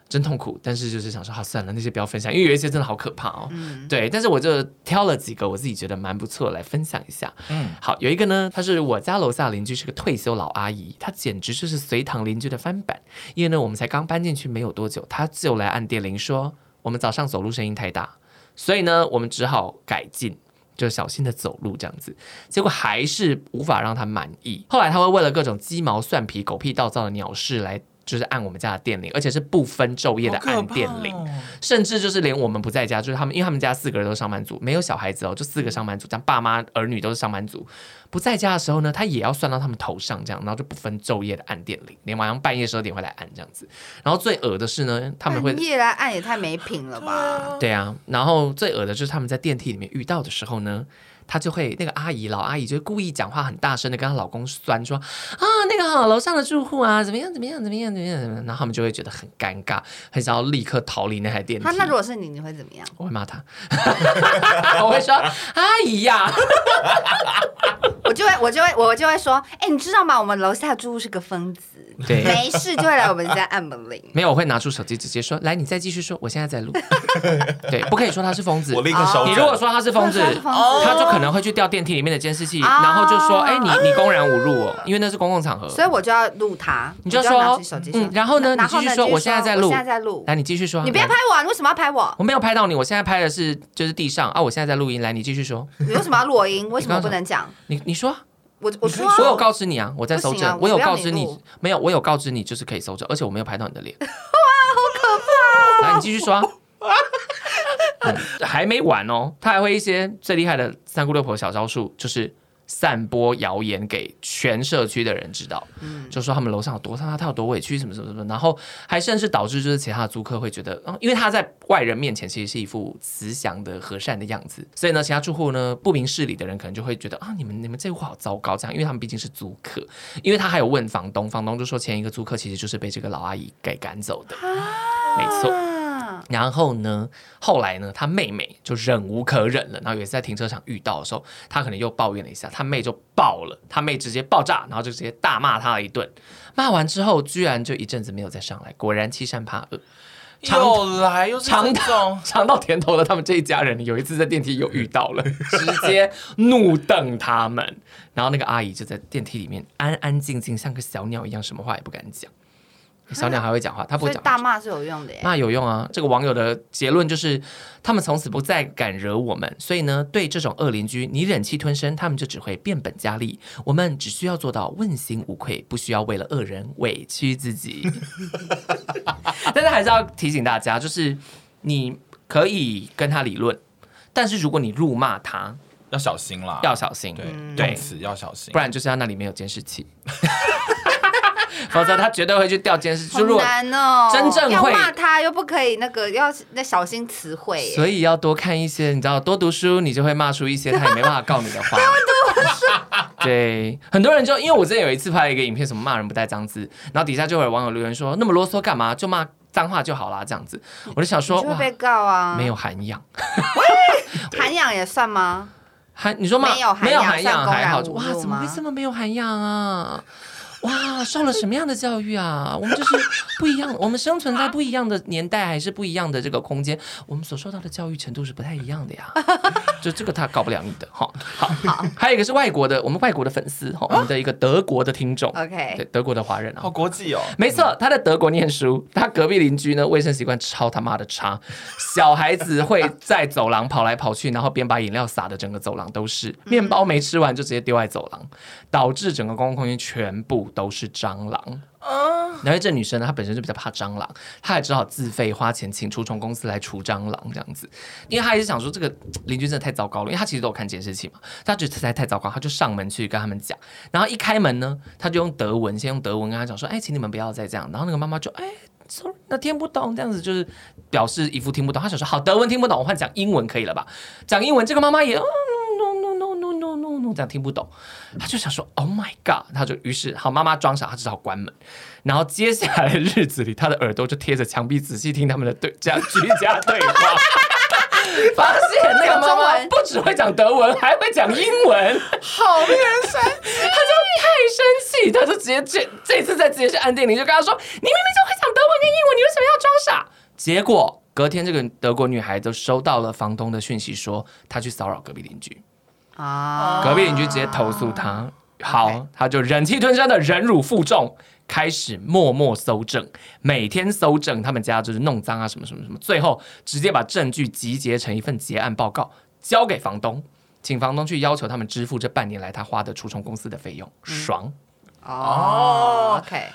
真痛苦，但是就是想说，好算了，那些不要分享，因为有一些真的好可怕哦。嗯，对，但是我就挑了几个我自己觉得蛮不错来分享一下。嗯，好，有一个呢，她是我家楼下邻居，是个退休老阿姨，她简直就是随堂邻居的翻版。因为呢，我们才刚搬进去没有多久，她就来按电铃说，我们早上走路声音太大，所以呢，我们只好改进，就小心的走路这样子。结果还是无法让她满意。后来她会为了各种鸡毛蒜皮、狗屁倒灶的鸟事来。就是按我们家的电铃，而且是不分昼夜的按电铃，哦、甚至就是连我们不在家，就是他们，因为他们家四个人都是上班族，没有小孩子哦，就四个上班族，这样爸妈儿女都是上班族，不在家的时候呢，他也要算到他们头上，这样，然后就不分昼夜的按电铃，连晚上半夜十二点会来按这样子，然后最恶的是呢，他们会半夜来按也太没品了吧？对啊，然后最恶的就是他们在电梯里面遇到的时候呢。她就会那个阿姨老阿姨就会故意讲话很大声的跟她老公酸说啊那个好楼上的住户啊怎么样怎么样怎么样怎么样怎么样，然后他们就会觉得很尴尬，很想要立刻逃离那台电梯。那如果是你，你会怎么样？我会骂他，我会说阿姨呀，我就会我就会我就会说，哎、欸，你知道吗？我们楼下的住户是个疯子，对，没事就会来我们家按门铃。没有，我会拿出手机直接说，来，你再继续说，我现在在录。对，不可以说他是疯子，我立刻收。你如果说他是疯子，他就可。能会去调电梯里面的监视器，然后就说：“哎，你你公然侮辱我，因为那是公共场合。”所以我就要录他，你就说：“嗯，然后呢？你继续说，我现在在录，现在在录。来，你继续说，你不要拍我，你为什么要拍我？我没有拍到你，我现在拍的是就是地上啊，我现在在录音。来，你继续说，你为什么要录我音？为什么不能讲？你你说，我我说，我有告知你啊，我在搜证，我有告知你，没有，我有告知你，就是可以搜证，而且我没有拍到你的脸。哇，好可怕！来，你继续说。嗯、还没完哦，他还会一些最厉害的三姑六婆小招数，就是散播谣言给全社区的人知道，嗯，就说他们楼上有多差，他有多委屈，什么什么什么，然后还甚至导致就是其他的租客会觉得，嗯，因为他在外人面前其实是一副慈祥的和善的样子，所以呢，其他住户呢不明事理的人可能就会觉得啊，你们你们这户好糟糕这样，因为他们毕竟是租客，因为他还有问房东，房东就说前一个租客其实就是被这个老阿姨给赶走的，没错。然后呢，后来呢，他妹妹就忍无可忍了，然后有一次在停车场遇到的时候，他可能又抱怨了一下，他妹就爆了，他妹直接爆炸，然后就直接大骂他了一顿。骂完之后，居然就一阵子没有再上来，果然欺善怕恶，又来又尝到尝到甜头的他们这一家人，有一次在电梯又遇到了，直接怒瞪他们，然后那个阿姨就在电梯里面安安静静，像个小鸟一样，什么话也不敢讲。小鸟还会讲话，他不会讲。大骂是有用的耶。骂有用啊！这个网友的结论就是，他们从此不再敢惹我们。所以呢，对这种恶邻居，你忍气吞声，他们就只会变本加厉。我们只需要做到问心无愧，不需要为了恶人委屈自己。但是还是要提醒大家，就是你可以跟他理论，但是如果你辱骂他，要小心啦，要小心。对，嗯、对此要小心，不然就是他那里没有监视器。否则他绝对会去调监视器。好难哦，真正会骂他又不可以那个要那小心词汇，所以要多看一些，你知道，多读书，你就会骂出一些他也没办法告你的话。多读书。对，很多人就因为我之前有一次拍了一个影片，什么骂人不带脏字，然后底下就会有网友留言说，那么啰嗦干嘛？就骂脏话就好啦。这样子。我就想说，会被告啊，没有涵养。涵养也算吗？涵，你说吗？没有涵养还好。哇，怎么会这么没有涵养啊？哇，受了什么样的教育啊？我们就是不一样，我们生存在不一样的年代，还是不一样的这个空间，我们所受到的教育程度是不太一样的呀。就这个他搞不了你的哈。好，好，还有一个是外国的，我们外国的粉丝哈，我们的一个德国的听众，OK，对，德国的华人啊，好国际哦。没错，他在德国念书，他隔壁邻居呢卫生习惯超他妈的差，小孩子会在走廊跑来跑去，然后边把饮料洒的整个走廊都是，面包没吃完就直接丢在走廊，导致整个公共空间全部。都是蟑螂。嗯，然后这女生呢，她本身就比较怕蟑螂，她也只好自费花钱请除虫公司来除蟑螂这样子。因为她也是想说，这个邻居真的太糟糕了，因为她其实都有看监视器嘛，她觉得实在太糟糕，她就上门去跟他们讲。然后一开门呢，她就用德文，先用德文跟她讲说：“哎，请你们不要再这样。”然后那个妈妈就：“哎，sorry，那听不懂，这样子就是表示一副听不懂。”她想说：“好，德文听不懂，我换讲英文可以了吧？”讲英文，这个妈妈也。这样听不懂，他就想说 “Oh my God”，他就于是好妈妈装傻，他只好关门。然后接下来的日子里，他的耳朵就贴着墙壁，仔细听他们的对这样居家对话，发现那个妈妈不只会讲德文，还会讲英文，好令人生气。他就太生气，他就直接这这次再直接去按电铃，就跟他说：“你明明就会讲德文跟英文，你为什么要装傻？”结果隔天，这个德国女孩就收到了房东的讯息，说她去骚扰隔壁邻居。啊！隔壁邻居直接投诉他，好他就忍气吞声的忍辱负重，开始默默搜证，每天搜证，他们家就是弄脏啊什么什么什么，最后直接把证据集结成一份结案报告，交给房东，请房东去要求他们支付这半年来他花的除虫公司的费用，嗯、爽。哦、oh,，OK，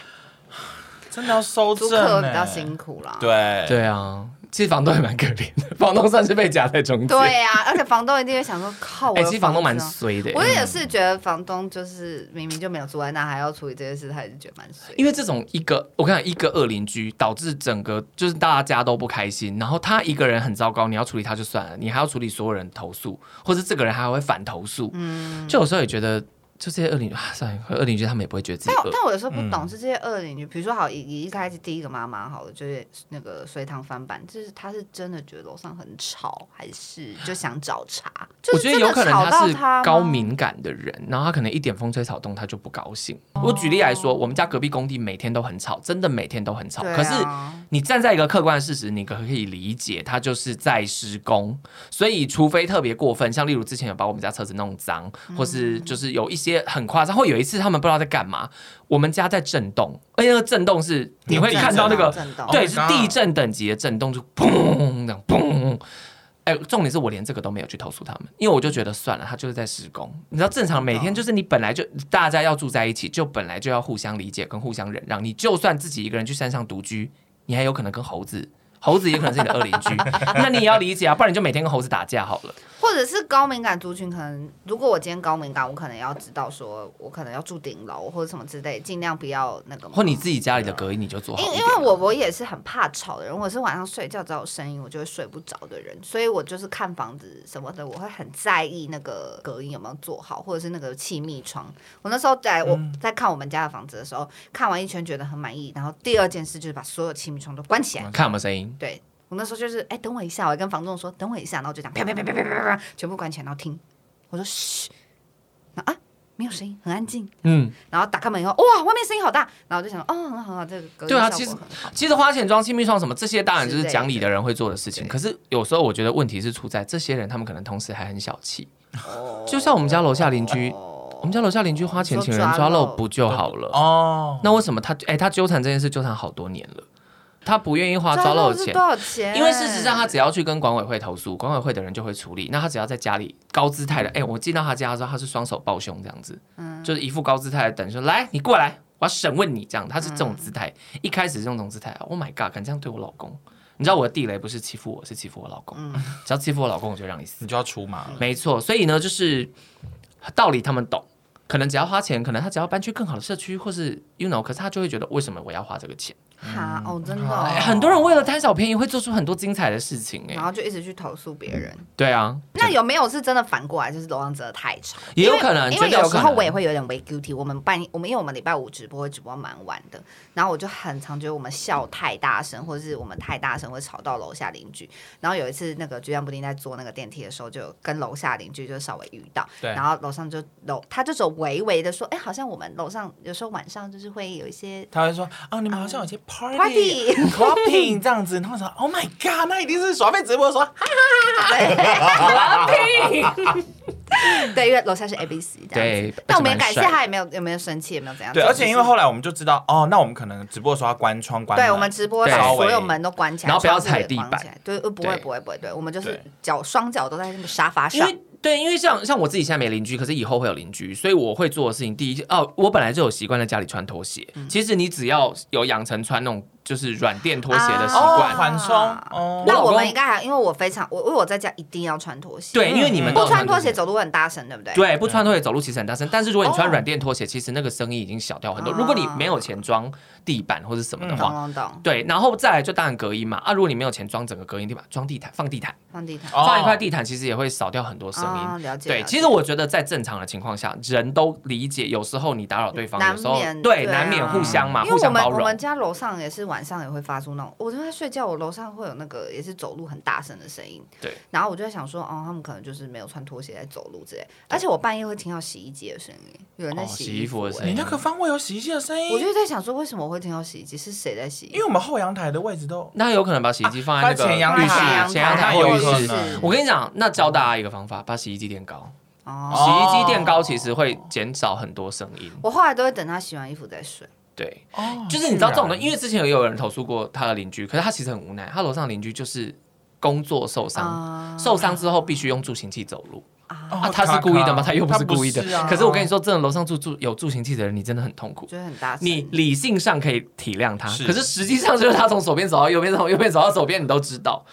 真的要搜证，租客比较辛苦啦。对，对啊。其实房东也蛮可怜的，房东算是被夹在中间。对呀、啊，而且房东一定会想说：“靠我！”哎、欸，其实房东蛮衰的。我也是觉得房东就是明明就没有住在那，还要处理这件事，他也是觉得蛮衰。因为这种一个，我看一个恶邻居，导致整个就是大家都不开心。然后他一个人很糟糕，你要处理他就算了，你还要处理所有人投诉，或者这个人还会反投诉。嗯，就有时候也觉得。就这些恶邻居，算了，恶邻居他们也不会觉得自己。但但我有时候不懂，是这些恶邻居，比如说好以一开始第一个妈妈好了，就是那个随堂翻版，就是他是真的觉得楼上很吵，还是就想找茬？我觉得有可能他是高敏感的人，然后他可能一点风吹草动他就不高兴。我举例来说，我们家隔壁工地每天都很吵，真的每天都很吵。可是你站在一个客观的事实，你可可以理解，他就是在施工，所以除非特别过分，像例如之前有把我们家车子弄脏，或是就是有一些。很夸张，会有一次他们不知道在干嘛，我们家在震动，而且那个震动是你会看到那个，对，是地震等级的震动，就砰这样砰。哎，重点是我连这个都没有去投诉他们，因为我就觉得算了，他就是在施工。你知道，正常每天就是你本来就大家要住在一起，就本来就要互相理解跟互相忍让。你就算自己一个人去山上独居，你还有可能跟猴子。猴子也可能是你的恶邻居，那你也要理解啊，不然你就每天跟猴子打架好了。或者是高敏感族群，可能如果我今天高敏感，我可能要知道说，我可能要住顶楼或者什么之类，尽量不要那个。或你自己家里的隔音你就做好。因因为我我也是很怕吵的人，我是晚上睡觉只要有声音我就会睡不着的人，所以我就是看房子什么的，我会很在意那个隔音有没有做好，或者是那个气密窗。我那时候在我在看我们家的房子的时候，看完一圈觉得很满意，然后第二件事就是把所有气密窗都关起来，看有没有声音。对。我那时候就是，哎、欸，等我一下，我跟房东说，等我一下，然后就这样啪啪啪啪啪啪啪，全部关起来，然后听。我说啊，没有声音，很安静。嗯，然后打开门以后，哇，外面声音好大，然后我就想，哦，很好，这个隔音效果很好。对啊，其实其实花钱装气密窗什么，这些当然就是讲理的人会做的事情。可是有时候我觉得问题是出在这些人，他们可能同时还很小气。哦。就像我们家楼下邻居，哦、我们家楼下邻居花钱请人抓漏不就好了？哦。那为什么他哎、欸、他纠缠这件事纠缠好多年了？他不愿意花抓漏的钱，多少钱？因为事实上，他只要去跟管委会投诉，管委会的人就会处理。那他只要在家里高姿态的，哎、欸，我进到他家的时候，他是双手抱胸这样子，嗯，就是一副高姿态的等说，来，你过来，我要审问你这样。他是这种姿态，嗯、一开始是用这种姿态，Oh my God，敢这样对我老公？你知道我的地雷不是欺负我，是欺负我老公。嗯、只要欺负我老公，我就让你死，你就要出马。没错，所以呢，就是道理他们懂，可能只要花钱，可能他只要搬去更好的社区，或是 you know，可是他就会觉得，为什么我要花这个钱？哈哦，真的、哦欸，很多人为了贪小便宜会做出很多精彩的事情，哎，然后就一直去投诉别人、嗯。对啊，那有没有是真的反过来，就是楼上真的太吵？也有可能，因为，有时候我也会有点微 guilty。我们半，我们因为我们礼拜五直播会直播蛮晚的，然后我就很常觉得我们笑太大声，或者是我们太大声会吵到楼下邻居。然后有一次，那个居然布丁在坐那个电梯的时候，就跟楼下邻居就稍微遇到，对，然后楼上就楼他就走微微的说，哎、欸，好像我们楼上有时候晚上就是会有一些，他会说，啊，你们好像有些。Party Copy 这样子，然后说 Oh my God，那一定是耍废直播说 哈哈哈哈对，因为楼下是 A B C 这样对，但我们也感谢他，也没有有没有生气，也没有怎样。对，而且因为后来我们就知道，哦，那我们可能直播的时候要关窗关。对，我们直播把所有门都关起来，然后不要踩地板。对，不会不会不会，对，我们就是脚双脚都在那个沙发上。对，因为像像我自己现在没邻居，可是以后会有邻居，所以我会做的事情，第一哦，我本来就有习惯在家里穿拖鞋。嗯、其实你只要有养成穿那种。就是软垫拖鞋的习惯，缓冲。哦，那我们应该还，因为我非常我因为我在家一定要穿拖鞋。对，因为你们不穿拖鞋走路很大声，对不对？对，不穿拖鞋走路其实很大声。但是如果你穿软垫拖鞋，其实那个声音已经小掉很多。如果你没有钱装地板或者什么的话，对，然后再来就当然隔音嘛。啊，如果你没有钱装整个隔音地板，装地毯，放地毯，放地毯，放一块地毯，其实也会少掉很多声音。了解。对，其实我觉得在正常的情况下，人都理解，有时候你打扰对方，有时候对难免互相嘛，互相包容。我们家楼上也是晚上也会发出那种。我正在睡觉，我楼上会有那个也是走路很大声的声音。对，然后我就在想说，哦，他们可能就是没有穿拖鞋在走路之类。而且我半夜会听到洗衣机的声音，有人在洗衣服的声音。你那个方位有洗衣机的声音？我就在想说，为什么我会听到洗衣机？是谁在洗？因为我们后阳台的位置都……那有可能把洗衣机放在那个前阳台，前阳台或浴室。我跟你讲，那教大家一个方法，把洗衣机垫高。哦，洗衣机垫高其实会减少很多声音。我后来都会等他洗完衣服再睡。对，就是你知道这种的，因为之前也有人投诉过他的邻居，可是他其实很无奈，他楼上邻居就是工作受伤，受伤之后必须用助行器走路啊，他是故意的吗？他又不是故意的。可是我跟你说，这种楼上住住有助行器的人，你真的很痛苦，觉得很大。你理性上可以体谅他，可是实际上就是他从左边走到右边，从右边走到左边，你都知道。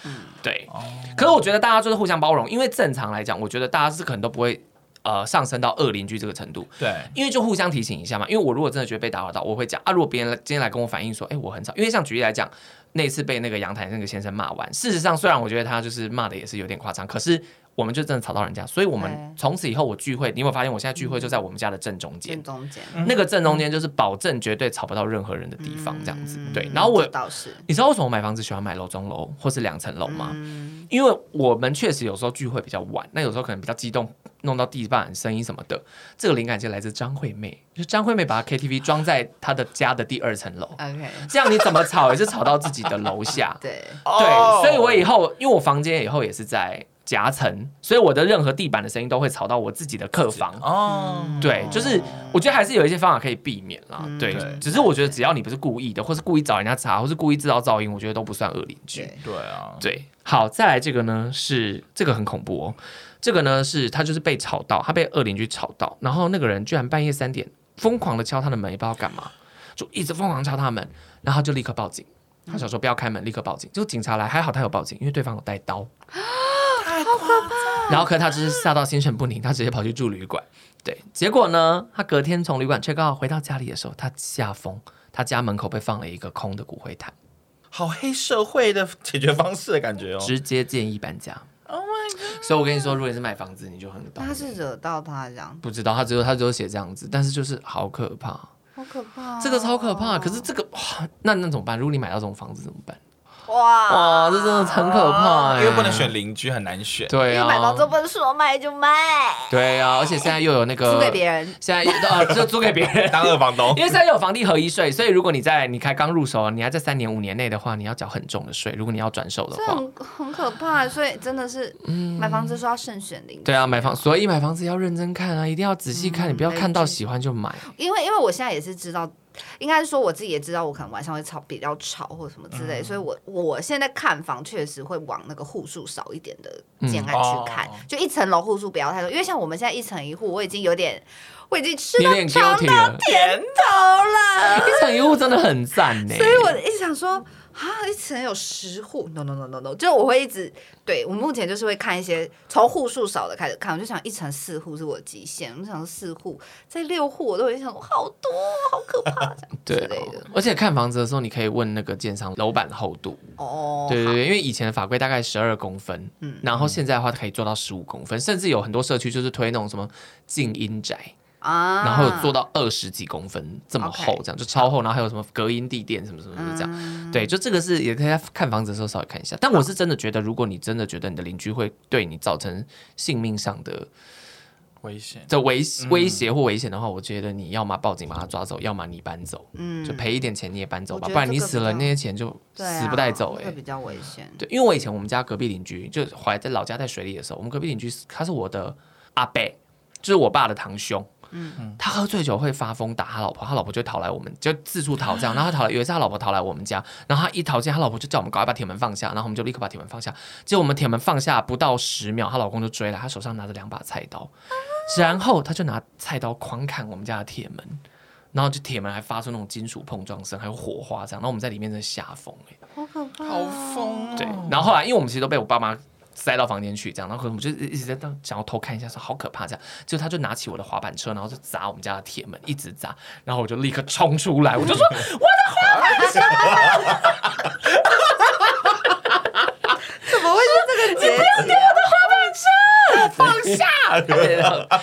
对。可是我觉得大家就是互相包容，因为正常来讲，我觉得大家是可能都不会。呃，上升到恶邻居这个程度，对，因为就互相提醒一下嘛。因为我如果真的觉得被打扰到，我会讲啊。如果别人今天来跟我反映说，哎，我很吵，因为像举例来讲，那次被那个阳台那个先生骂完，事实上虽然我觉得他就是骂的也是有点夸张，可是。我们就真的吵到人家，所以我们从此以后我聚会，你有没有发现我现在聚会就在我们家的正中间？正中间，那个正中间就是保证绝对吵不到任何人的地方，这样子。对，然后我倒是，你知道为什么我买房子喜欢买楼中楼或是两层楼吗？因为我们确实有时候聚会比较晚，那有时候可能比较激动，弄到地板声音什么的。这个灵感就来自张惠妹，就张惠妹把 KTV 装在她的家的第二层楼。OK，这样你怎么吵也是吵到自己的楼下。对对，所以我以后因为我房间以后也是在。夹层，所以我的任何地板的声音都会吵到我自己的客房。哦，对，就是我觉得还是有一些方法可以避免啦。嗯、对，对只是我觉得只要你不是故意的，或是故意找人家吵，或是故意制造噪音，我觉得都不算恶邻居。对啊，对。好，再来这个呢，是这个很恐怖哦。这个呢是他就是被吵到，他被恶邻居吵到，然后那个人居然半夜三点疯狂的敲他的门，也不知道干嘛，就一直疯狂敲他门，然后就立刻报警。他想说不要开门，立刻报警。就警察来，还好他有报警，因为对方有带刀。然后可他只是吓到心神不宁，他直接跑去住旅馆。对，结果呢，他隔天从旅馆 check out 回到家里的时候，他吓疯，他家门口被放了一个空的骨灰坛。好黑社会的解决方式的感觉哦！直接建议搬家。Oh my god！所以我跟你说，如果你是买房子，你就很懂。他是惹到他这样？不知道，他只有他只有写这样子，但是就是好可怕，好可怕，哦，这个超可怕。可是这个那那怎么办？如果你买到这种房子怎么办？哇哇，这真的很可怕，因为不能选邻居，很难选。对啊，买房子不能说卖就卖。对啊，而且现在又有那个 租给别人，现在呃就租给别人当二房东。因为现在又有房地合一税，所以如果你在你才刚入手，你还在三年五年内的话，你要缴很重的税。如果你要转手的话，很很可怕。所以真的是，买房子说要慎选邻居。对啊，买房所以买房子要认真看啊，一定要仔细看，你不要看到喜欢就买。因为因为我现在也是知道。应该是说我自己也知道，我可能晚上会吵比较吵或者什么之类，嗯、所以我我现在看房确实会往那个户数少一点的建案去看，嗯哦、就一层楼户数不要太多，因为像我们现在一层一户，我已经有点我已经吃到尝到甜头了，一层一户真的很赞呢，所以我一直想说。啊，一层有十户？No No No No No，就我会一直对我目前就是会看一些从户数少的开始看，我就想一层四户是我的极限，我就想四户在六户我都会想说好多，好可怕这样 对之类的。而且看房子的时候，你可以问那个建商楼板厚度哦，对对对，因为以前的法规大概十二公分，嗯，然后现在的话可以做到十五公分，甚至有很多社区就是推那种什么静音宅。啊，然后做到二十几公分这么厚，这样就超厚，然后还有什么隔音地垫什么什么什么这样，对，就这个是也可以在看房子的时候稍微看一下。但我是真的觉得，如果你真的觉得你的邻居会对你造成性命上的危险、的威威胁或危险的话，我觉得你要么报警把他抓走，要么你搬走，嗯，就赔一点钱你也搬走吧，不然你死了那些钱就死不带走，哎，会比较危险。对，因为我以前我们家隔壁邻居就怀在老家在水里的时候，我们隔壁邻居他是我的阿伯，就是我爸的堂兄。嗯，他喝醉酒会发疯打他老婆，他老婆就逃来我们，就四处逃这样。然后他逃来，有一次他老婆逃来我们家，然后他一逃进，他老婆就叫我们赶快把铁门放下，然后我们就立刻把铁门放下。结果我们铁门放下不到十秒，她老公就追来，他手上拿着两把菜刀，然后他就拿菜刀狂砍我们家的铁门，然后就铁门还发出那种金属碰撞声，还有火花这样。然后我们在里面在吓疯哎，好可怕，好疯。对，然后后来因为我们其实都被我爸妈。塞到房间去，这样，然后可能我们就一直在当想要偷看一下，说好可怕这样，就他就拿起我的滑板车，然后就砸我们家的铁门，一直砸，然后我就立刻冲出来，我就说 我的滑板车，怎么会是这个结局？放下！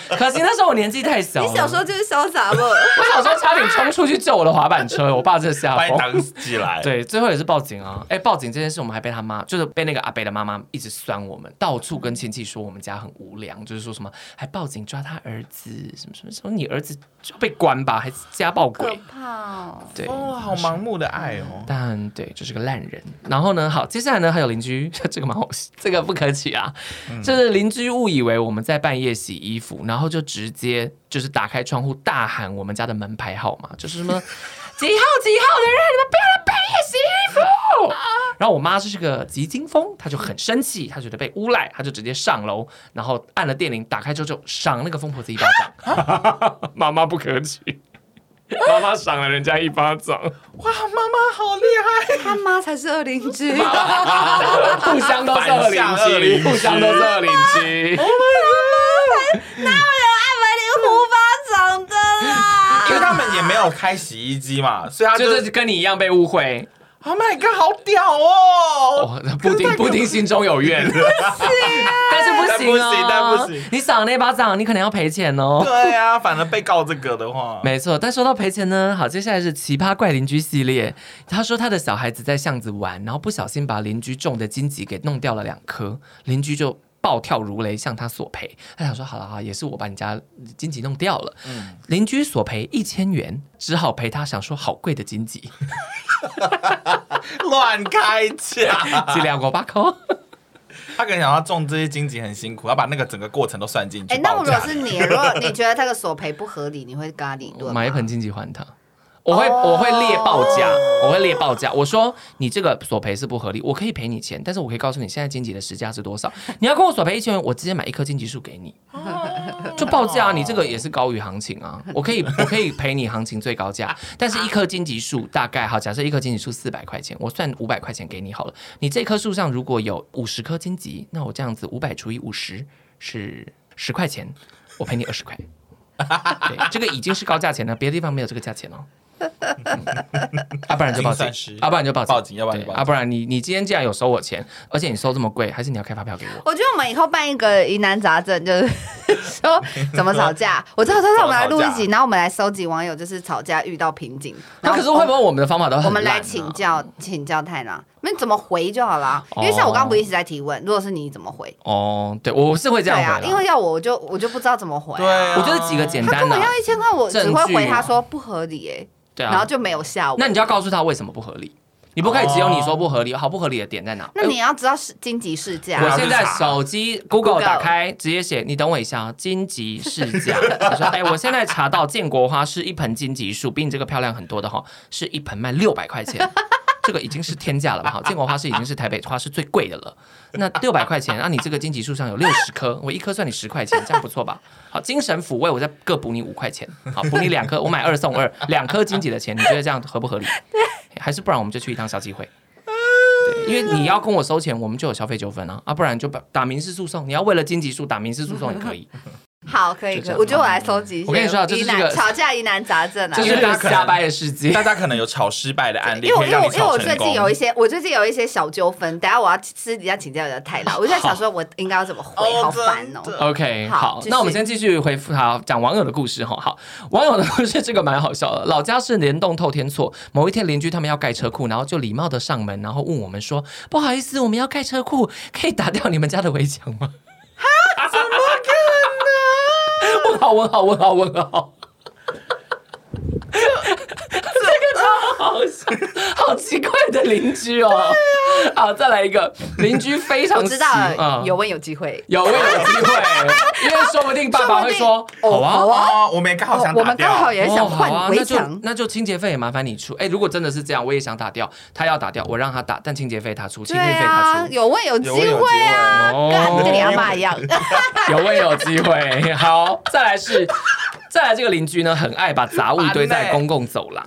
可惜那时候我年纪太小。你小时候就是潇洒了。我小时候差点冲出去救我的滑板车，我爸真的吓疯。把你挡起来。对，最后也是报警啊！哎、欸，报警这件事，我们还被他妈，就是被那个阿北的妈妈一直酸我们，到处跟亲戚说我们家很无良，就是说什么还报警抓他儿子，什么什么什么，你儿子就被关吧，还是家暴鬼？可怕哦！对哦，好盲目的爱哦。但对，就是个烂人。然后呢，好，接下来呢还有邻居，这个蛮好，这个不可取啊，嗯、就是邻居误以为我们在半夜洗衣服，然后就直接就是打开窗户大喊我们家的门牌号码，就是什么 几号几号的人，你们不要。然后我妈是个急惊风，她就很生气，她觉得被诬赖，她就直接上楼，然后按了电铃，打开之后就赏那个疯婆子一巴掌。妈妈不可取。妈妈赏了人家一巴掌，哇！妈妈好厉害，他妈才是二邻居，互相都是二邻居，互相都是二邻居。Oh my god！哪有人按门铃呼巴掌的啦？因为他们也没有开洗衣机嘛，所以他就是跟你一样被误会。Oh my god，好屌哦！布丁布丁心中有怨，但是不行哦，但不行，你赏那巴掌，你可能要赔钱哦。对啊，反而被告这个的话，没错。但说到赔钱呢，好，接下来是奇葩怪邻居系列。他说他的小孩子在巷子玩，然后不小心把邻居种的荆棘给弄掉了两颗，邻居就。暴跳如雷，向他索赔。他想说：“好了好，也是我把你家荆棘弄掉了。嗯”邻居索赔一千元，只好赔他。想说好贵的荆棘，乱开价，几两个八口。他可能想要种这些荆棘很辛苦，要把那个整个过程都算进去。哎、欸，那如果是你，如果你觉得他的索赔不合理，你会跟他理论？买一盆荆棘还他。我会我会列报价，我会列报价。我说你这个索赔是不合理，我可以赔你钱，但是我可以告诉你现在金桔的实价是多少。你要跟我索赔一千元，我直接买一棵金桔树给你，就报价。你这个也是高于行情啊，我可以我可以赔你行情最高价，但是一棵金桔树大概好，假设一棵金桔树四百块钱，我算五百块钱给你好了。你这棵树上如果有五十颗荆棘，那我这样子五百除以五十是十块钱，我赔你二十块。对，这个已经是高价钱了，别的地方没有这个价钱哦。啊，不然就报警，啊，不然就报警，报警，要不然就报警，啊，不然你你今天既然有收我钱，而且你收这么贵，还是你要开发票给我？我觉得我们以后办一个疑难杂症，就是 说怎么吵架。我知道，知道，我们来录一集，然后我们来收集网友就是吵架遇到瓶颈。那可是会不会我们的方法都很烂？我们来请教请教太郎，那怎么回就好了。因为像我刚刚不一直在提问，如果是你怎么回？哦，对，我是会这样回啊，因为要我我就我就不知道怎么回。对，我觉得几个简单的。他跟我要一千块，我只会回他说不合理，哎。对啊，然后就没有下文。那你就要告诉他为什么不合理，你不可以只有你说不合理，好不合理的点在哪？那你要知道是金桔市价。我现在手机 Google 打开，直接写，你等我一下，金桔市价。他说，哎，我现在查到建国花是一盆荆棘树，比你这个漂亮很多的哈，是一盆卖六百块钱。这个已经是天价了吧？好，建国花市已经是台北花市最贵的了。那六百块钱，那、啊、你这个金桔树上有六十棵，我一颗算你十块钱，这样不错吧？好，精神抚慰，我再各补你五块钱。好，补你两颗，我买二送二，两颗金桔的钱，你觉得这样合不合理？还是不然我们就去一趟小机会？对，因为你要跟我收钱，我们就有消费纠纷啊啊，不然就打打民事诉讼。你要为了荆棘树打民事诉讼也可以。好，可以，可以。我觉得我来搜集一下。我跟你说，这是个吵架疑难杂症啊，这是大家瞎掰的世界。大家可能有吵失败的案例，因为因为因为我最近有一些，我最近有一些小纠纷，等下我要私底下请教一下太郎。我就在想说，我应该要怎么回？好烦哦。OK，好，那我们先继续回复他讲网友的故事哈。好，网友的故事这个蛮好笑的。老家是联动透天厝，某一天邻居他们要盖车库，然后就礼貌的上门，然后问我们说：“不好意思，我们要盖车库，可以打掉你们家的围墙吗？”好问好问好问好，这个超好笑，好奇怪的邻居哦。好，再来一个邻居非常我知道有问有机会，有问有机会，因为说不定爸爸会说好啊。好啊，哦，我们刚好想我们打掉刚好也想哦，好啊换，围那就墙。那就清洁费也麻烦你出。哎，如果真的是这样，我也想打掉，他要打掉，我让他打，但清洁费他出，清对洁费他啊，出。有问有机会啊，跟你阿妈一样。有问有机会。好，再来是，再来这个邻居呢，很爱把杂物堆在公共走廊，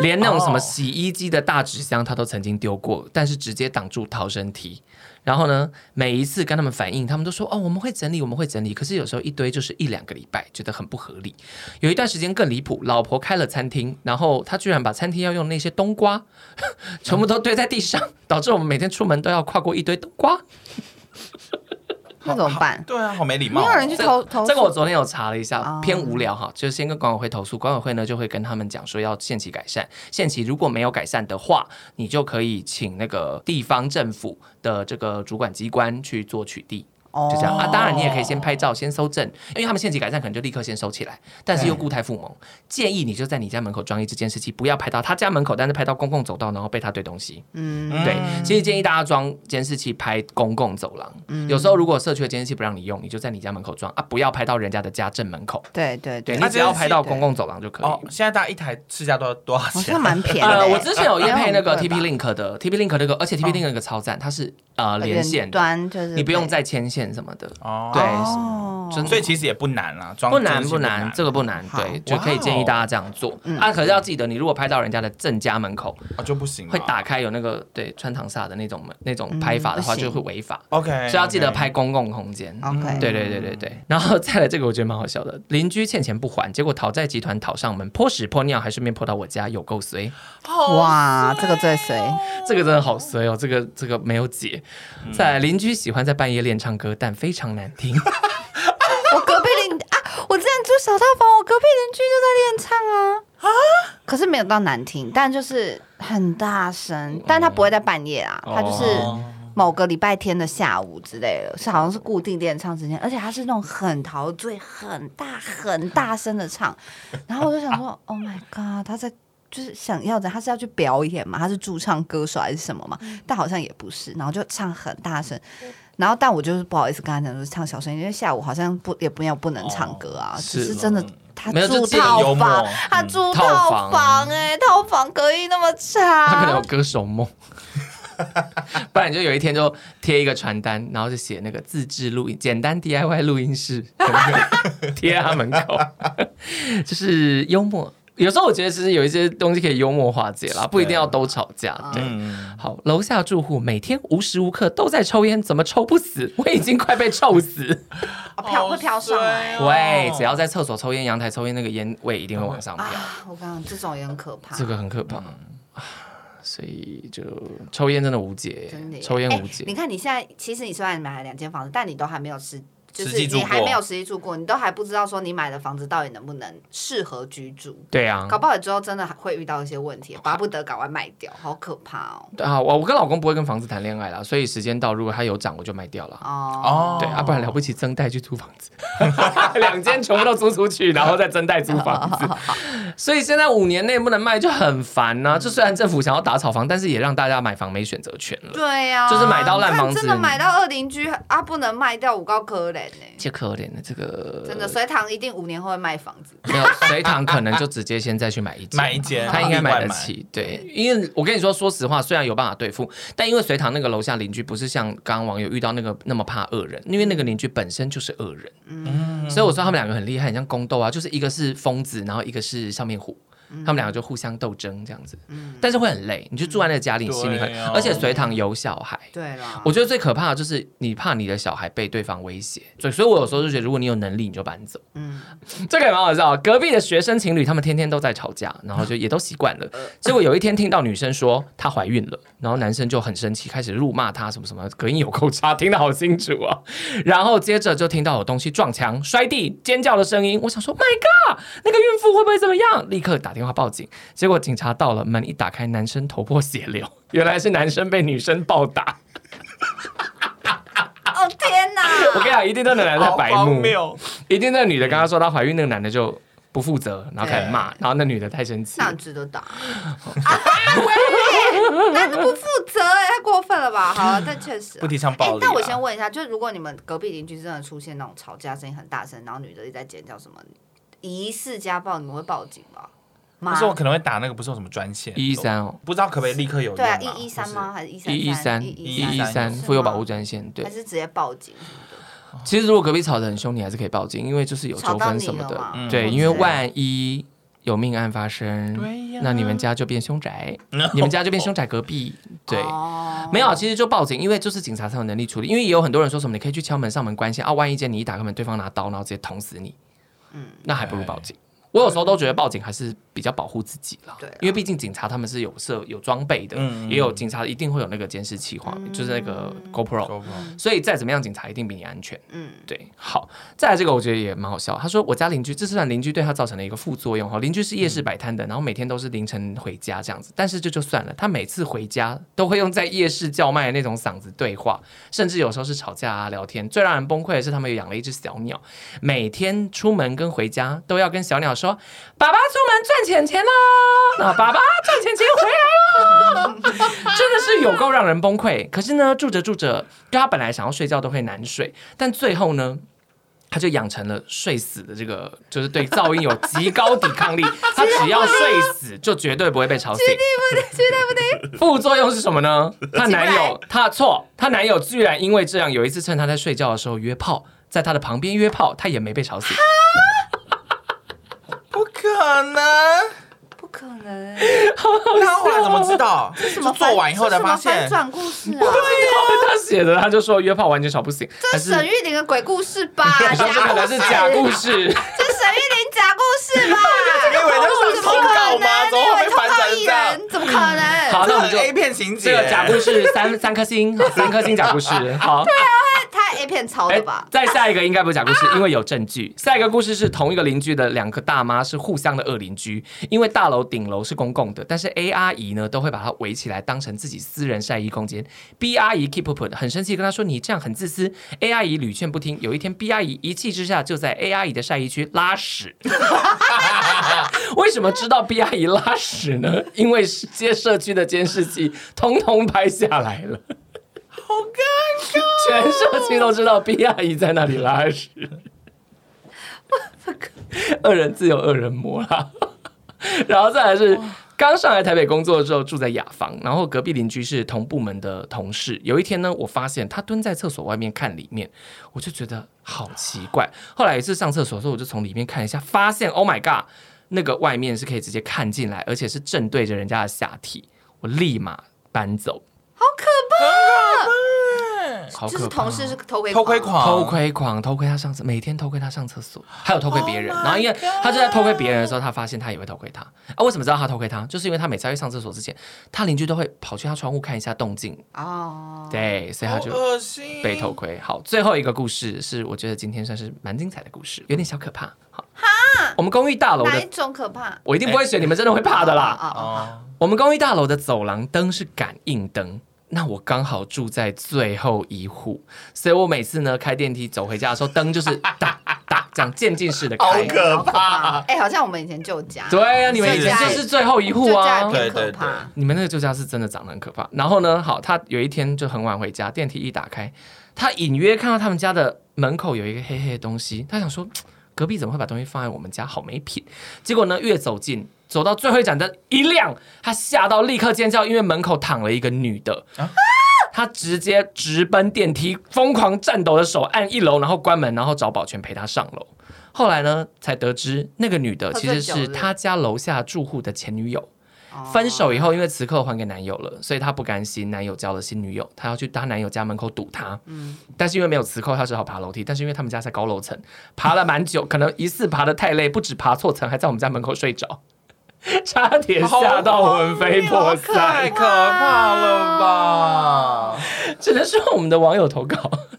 连那种什么洗衣机的大纸箱他都曾经丢过，但是直接挡住逃生梯。然后呢，每一次跟他们反映，他们都说哦，我们会整理，我们会整理。可是有时候一堆就是一两个礼拜，觉得很不合理。有一段时间更离谱，老婆开了餐厅，然后他居然把餐厅要用那些冬瓜 全部都堆在地上，导致我们每天出门都要跨过一堆冬瓜。那怎么办？对啊，好没礼貌哦。没有人去投投诉这个我昨天有查了一下，哦偏无聊哈，就是先跟管委会投诉，管委会呢就会跟他们讲说要限期改善，限期如果没有改善的话，你就可以请那个地方政府的这个主管机关去做取缔。就这样啊，当然你也可以先拍照，先搜证，因为他们限期改善可能就立刻先收起来，但是又固态附萌，建议你就在你家门口装一支监视器，不要拍到他家门口，但是拍到公共走道，然后被他堆东西。嗯，对，其实建议大家装监视器拍公共走廊。嗯有时候如果社区的监视器不让你用，你就在你家门口装啊，不要拍到人家的家正门口。对对对对，你只要拍到公共走廊就可以。哦，现在大家一台市价多少多少好钱？像蛮便宜的呃，欸。我之前有验配那个 TP Link 的 TP Link 那个，而且 TP Link 那个超赞，它是呃连线，端就是你不用再牵线什么的。哦。对所以其实也不难啦，装不难不不难，这个不难，好。对，就可以建议大家这样做。嗯。啊。可是要记得，你如果拍到人家的正家门口，啊就不行，会打开有那个对穿堂煞的那种门那种拍法的话，嗯就会违法。OK，所以要记得拍公共空间。OK，对对对对对，然后再来这个我觉得蛮好笑的，邻居欠钱不还，结果讨债集团讨上门，泼屎泼尿，还顺便泼到我家，有够衰，哇，这个最衰，这个真的好衰哦，这个这个没有解。再来邻居喜欢在半夜练唱歌，但非常难听。我隔壁邻啊，我之前住小套房，我隔壁邻居就在练唱啊啊，可是没有到难听，但就是很大声，但他不会在半夜啊，他就是某个礼拜天的下午之类的，是好像是固定练唱时间，而且他是那种很陶醉、很大、很大声的唱，然后我就想说，Oh my god，他在。就是想要的，他是要去表演嘛？他是驻唱歌手还是什么嘛？但好像也不是，然后就唱很大声，然后但我就是不好意思跟他讲，就是唱小声，因为下午好像不也不要不能唱歌啊，只是真的他住套房，他住套套房。房哎、套房隔音那么差。他可能有，歌手梦，不然你就有一天就贴一个传单，然后就写那个自制录音，简单 DIY 录音室，贴在他门口，就是幽默。有时候我觉得其实有一些东西可以幽默化解啦，不一定要都吵架。对，嗯，好，楼下住户每天无时无刻都在抽烟，怎么抽不死？我已经快被臭死。哦飘会飘上来喂，只要在厕所抽烟、阳台抽烟，那个烟味一定会往上飘。啊！我刚刚这种也很可怕，这个很可怕。啊所以就抽烟真的无解真的，抽烟无哎解。你看你现在，其实你虽然买了两间房子，但你都还没有实，就是你还没有实际住过，你都还不知道说你买的房子到底能不能适合居住。对啊，搞不好之后真的还会遇到一些问题，巴不得赶快卖掉，好可怕哦！对啊，我我跟老公不会跟房子谈恋爱啦，所以时间到，如果他有涨，我就卖掉了。哦哦，对啊，不然了不起增贷去租房子，两间全部都租出去，然后再增贷租房子。所以现在五年内不能卖就很烦呐、就虽然政府想要打炒房，但是也让大家买房没选择权了。对呀、就是买到烂房子真的买到二邻居啊，不能卖掉，五高可怜呢。这可怜的这个真的，隋唐一定五年后会卖房子。没有隋唐可能就直接先再去买一间，买一间他应该买得起。对，因为我跟你说，说实话，虽然有办法对付，但因为隋唐那个楼下邻居不是像刚刚网友遇到那个那么怕恶人，因为那个邻居本身就是恶人，嗯所以我说他们两个很厉害，很像宫斗啊，就是一个是疯子，然后一个是笑面虎。他们两个就互相斗争这样子，但是会很累。你就住在那个家里，你心里很而且隋唐有小孩，对了，我觉得最可怕的就是你怕你的小孩被对方威胁，所以所以我有时候就觉得，如果你有能力，你就搬走。嗯，这个也蛮好笑。隔壁的学生情侣，他们天天都在吵架，然后就也都习惯了。结果有一天听到女生说她怀孕了，然后男生就很生气，开始辱骂她什么什么，隔音有够差，听得好清楚啊。然后接着就听到有东西撞墙、摔地、尖叫的声音。我想说，My God，那个孕妇会不会怎么样？立刻打电话报警。结果警察到了，门一打开，男生头破血流，原来是男生被女生暴打。哦天哪！我跟你讲，一定那个男的在白目，一定那个女的跟他说她怀孕，那个男的就不负责，然后开始骂，然后那女的太生气那，很值得打。男的不负责太过分了吧？好了，但确实、啊、不提倡暴力、啊欸。但我先问一下，就是如果你们隔壁邻居真的出现那种吵架声音很大声，然后女的一直在尖叫什么疑似家暴，你们会报警吗？不是，我可能会打那个，不是有什么专线一一三哦，不知道可不可以立刻有？对啊，一一三吗？还是一三一一三一一三妇幼保护专线？对，还是直接报警？其实如果隔壁吵得很凶，你还是可以报警，因为就是有纠纷什么的。对，因为万一有命案发生，那你们家就变凶宅，你们家就变凶宅隔壁。对，没有，其实就报警，因为就是警察才有能力处理。因为也有很多人说什么，你可以去敲门、上门关心啊，万一间你一打开门，对方拿刀，然后直接捅死你，嗯，那还不如报警。我有时候都觉得报警还是比较保护自己了，对，因为毕竟警察他们是有设有装备的，也有警察一定会有那个监视器画面，就是那个 GoPro，所以再怎么样，警察一定比你安全。嗯，对。好，再来这个我觉得也蛮好笑。他说我家邻居，这是算邻居对他造成的一个副作用哈。邻居是夜市摆摊的，然后每天都是凌晨回家这样子，但是这就算了，他每次回家都会用在夜市叫卖的那种嗓子对话，甚至有时候是吵架啊聊天。最让人崩溃的是，他们有养了一只小鸟，每天出门跟回家都要跟小鸟说：“爸爸出门赚钱钱喽！”那爸爸赚钱钱回来了，真的是有够让人崩溃。可是呢，住着住着，就他本来想要睡觉都会难睡，但最后呢，他就养成了睡死的这个，就是对噪音有极高抵抗力。他只要睡死，就绝对不会被吵醒。绝对不对，绝对不对。副作用是什么呢？她男友，他错，她男友居然因为这样，有一次趁她在睡觉的时候约炮，在她的旁边约炮，他也没被吵醒。不可能。不可能！他后来怎么知道？是什么做完以后才发现？反转故事啊！他写的，他就说约炮完全吵不醒。这是沈玉玲的鬼故事吧？这可能是假故事。这是沈玉玲假故事吧？你以为这是投稿吗？怎么会反转这样？怎么可能？好，那我们就 A 片情节。这个假故事三三颗星，三颗星假故事。好。对啊。太 A 片抄的吧？再下一个应该不是假故事，因为有证据。下一个故事是同一个邻居的两个大妈是互相的恶邻居，因为大楼顶楼是公共的，但是 A 阿姨呢都会把它围起来当成自己私人晒衣空间。B 阿姨 keep up 很生气，跟她说：“你这样很自私。”A 阿姨屡劝不听，有一天 B 阿姨一气之下就在 A 阿姨的晒衣区拉屎。为什么知道 B 阿姨拉屎呢？因为接社区的监视器通通拍下来了。好尴尬，全社区都知道 B 阿姨在那里拉屎。恶人自有恶人磨啦。然后再来是刚上来台北工作的时候住在雅房，然后隔壁邻居是同部门的同事。有一天呢，我发现他蹲在厕所外面看里面，我就觉得好奇怪。后来一次上厕所的时候，我就从里面看一下，发现 Oh my God，那个外面是可以直接看进来，而且是正对着人家的下体。我立马搬走。好可怕！好可怕！就是同事是偷窥偷窥狂，偷窥狂，偷窥他上厕，每天偷窥他上厕所，还有偷窥别人。然后因为他就在偷窥别人的时候，他发现他也会偷窥他。啊，为什么知道他偷窥他？就是因为他每次要去上厕所之前，他邻居都会跑去他窗户看一下动静。哦，对，所以他就被偷窥。好，最后一个故事是我觉得今天算是蛮精彩的故事，有点小可怕。好，哈，我们公寓大楼的哪一种可怕？我一定不会选你们真的会怕的啦。哦，我们公寓大楼的走廊灯是感应灯。那我刚好住在最后一户，所以我每次呢开电梯走回家的时候，灯就是哒哒这样渐进式的开，好可怕！哎、欸，好像我们以前旧家。对啊，你们以前就是最后一户啊，对对对，你们那个旧家是真的长得很可怕。然后呢，好，他有一天就很晚回家，电梯一打开，他隐约看到他们家的门口有一个黑黑的东西，他想说 隔壁怎么会把东西放在我们家，好没品。结果呢，越走近。走到最后一盏灯一亮，他吓到立刻尖叫，因为门口躺了一个女的。啊、他直接直奔电梯，疯狂颤抖的手按一楼，然后关门，然后找保全陪他上楼。后来呢，才得知那个女的其实是他家楼下住户的前女友。分手以后，因为磁扣还给男友了，所以他不甘心男友交了新女友，他要去他男友家门口堵他。嗯，但是因为没有磁扣，他只好爬楼梯。但是因为他们家在高楼层，爬了蛮久，可能疑似爬的太累，不止爬错层，还在我们家门口睡着。差点吓到魂飞魄散，太可怕了吧！只能说我们的网友投稿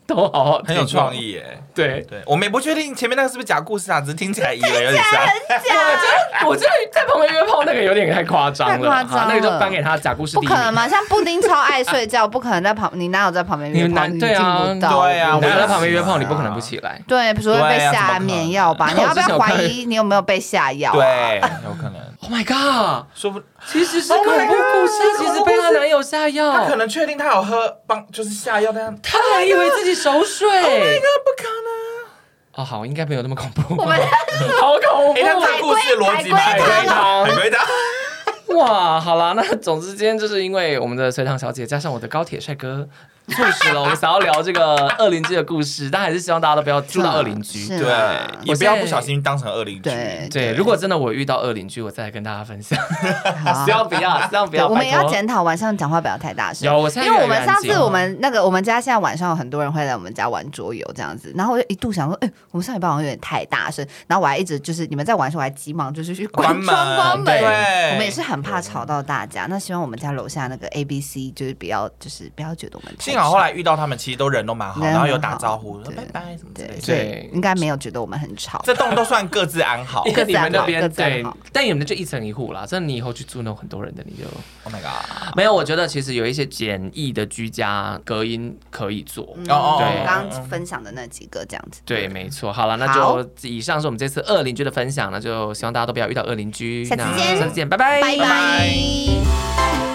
都好好，很有创意耶。对对，我们也不确定前面那个是不是假故事啊，只是听起来以为有点像。很假。我觉得在旁边约炮那个有点太夸张了，太夸张了。那个就颁给他假故事。不可能嘛？像布丁超爱睡觉，不可能在旁。你哪有在旁边约炮？你对啊，对啊，我在旁边约炮，你不可能不起来。对，比如说被下安眠药吧？你要不要怀疑你有没有被下药？对，有可能。Oh my god！说不，其实是恐怖故事，其实被她男友下药，她可能确定她有喝帮，就是下药，但她还以为自己熟睡。Oh my god！不可能。哦，好，应该没有那么恐怖。我们 好恐怖！哎，那这个故事逻辑蛮海龟汤，海龟汤。哇，好啦，那总之今天就是因为我们的隋棠小姐加上我的高铁帅哥。促使了我们想要聊这个 恶邻居的故事，但还是希望大家都不要住到恶邻居，对，也不要不小心当成恶邻居。对对，如果真的我遇到恶邻居，我再来跟大家分享。希望 不要，希望不要。我们也要检讨晚上讲话不要太大声。有，我现在因为我们上次我们那个我们家现在晚上有很多人会来我们家玩桌游这样子，然后我就一度想说，哎，我们上礼拜好像有点太大声，然后我还一直就是你们在玩的时候，我还急忙就是去关窗关门。对，我们也是很怕吵到大家。那希望我们家楼下那个 A B C 就是不要就是不要觉得我们。幸好后来遇到他们。其实都人都蛮好，然后有打招呼，拜拜什么之类的，对，应该没有觉得我们很吵。这栋都算 各自安好，各自安好，各自安好。但你们就一层一户啦，真的，你以后去住那种很多人的，你就 Oh my god，没有。我觉得其实有一些简易的居家隔音可以做。哦，对，刚刚分享的那几个这样子。对，没错。好了，那就以上是我们这次恶邻居的分享，那就希望大家都不要遇到恶邻居。下次见，下次见，拜拜，拜拜。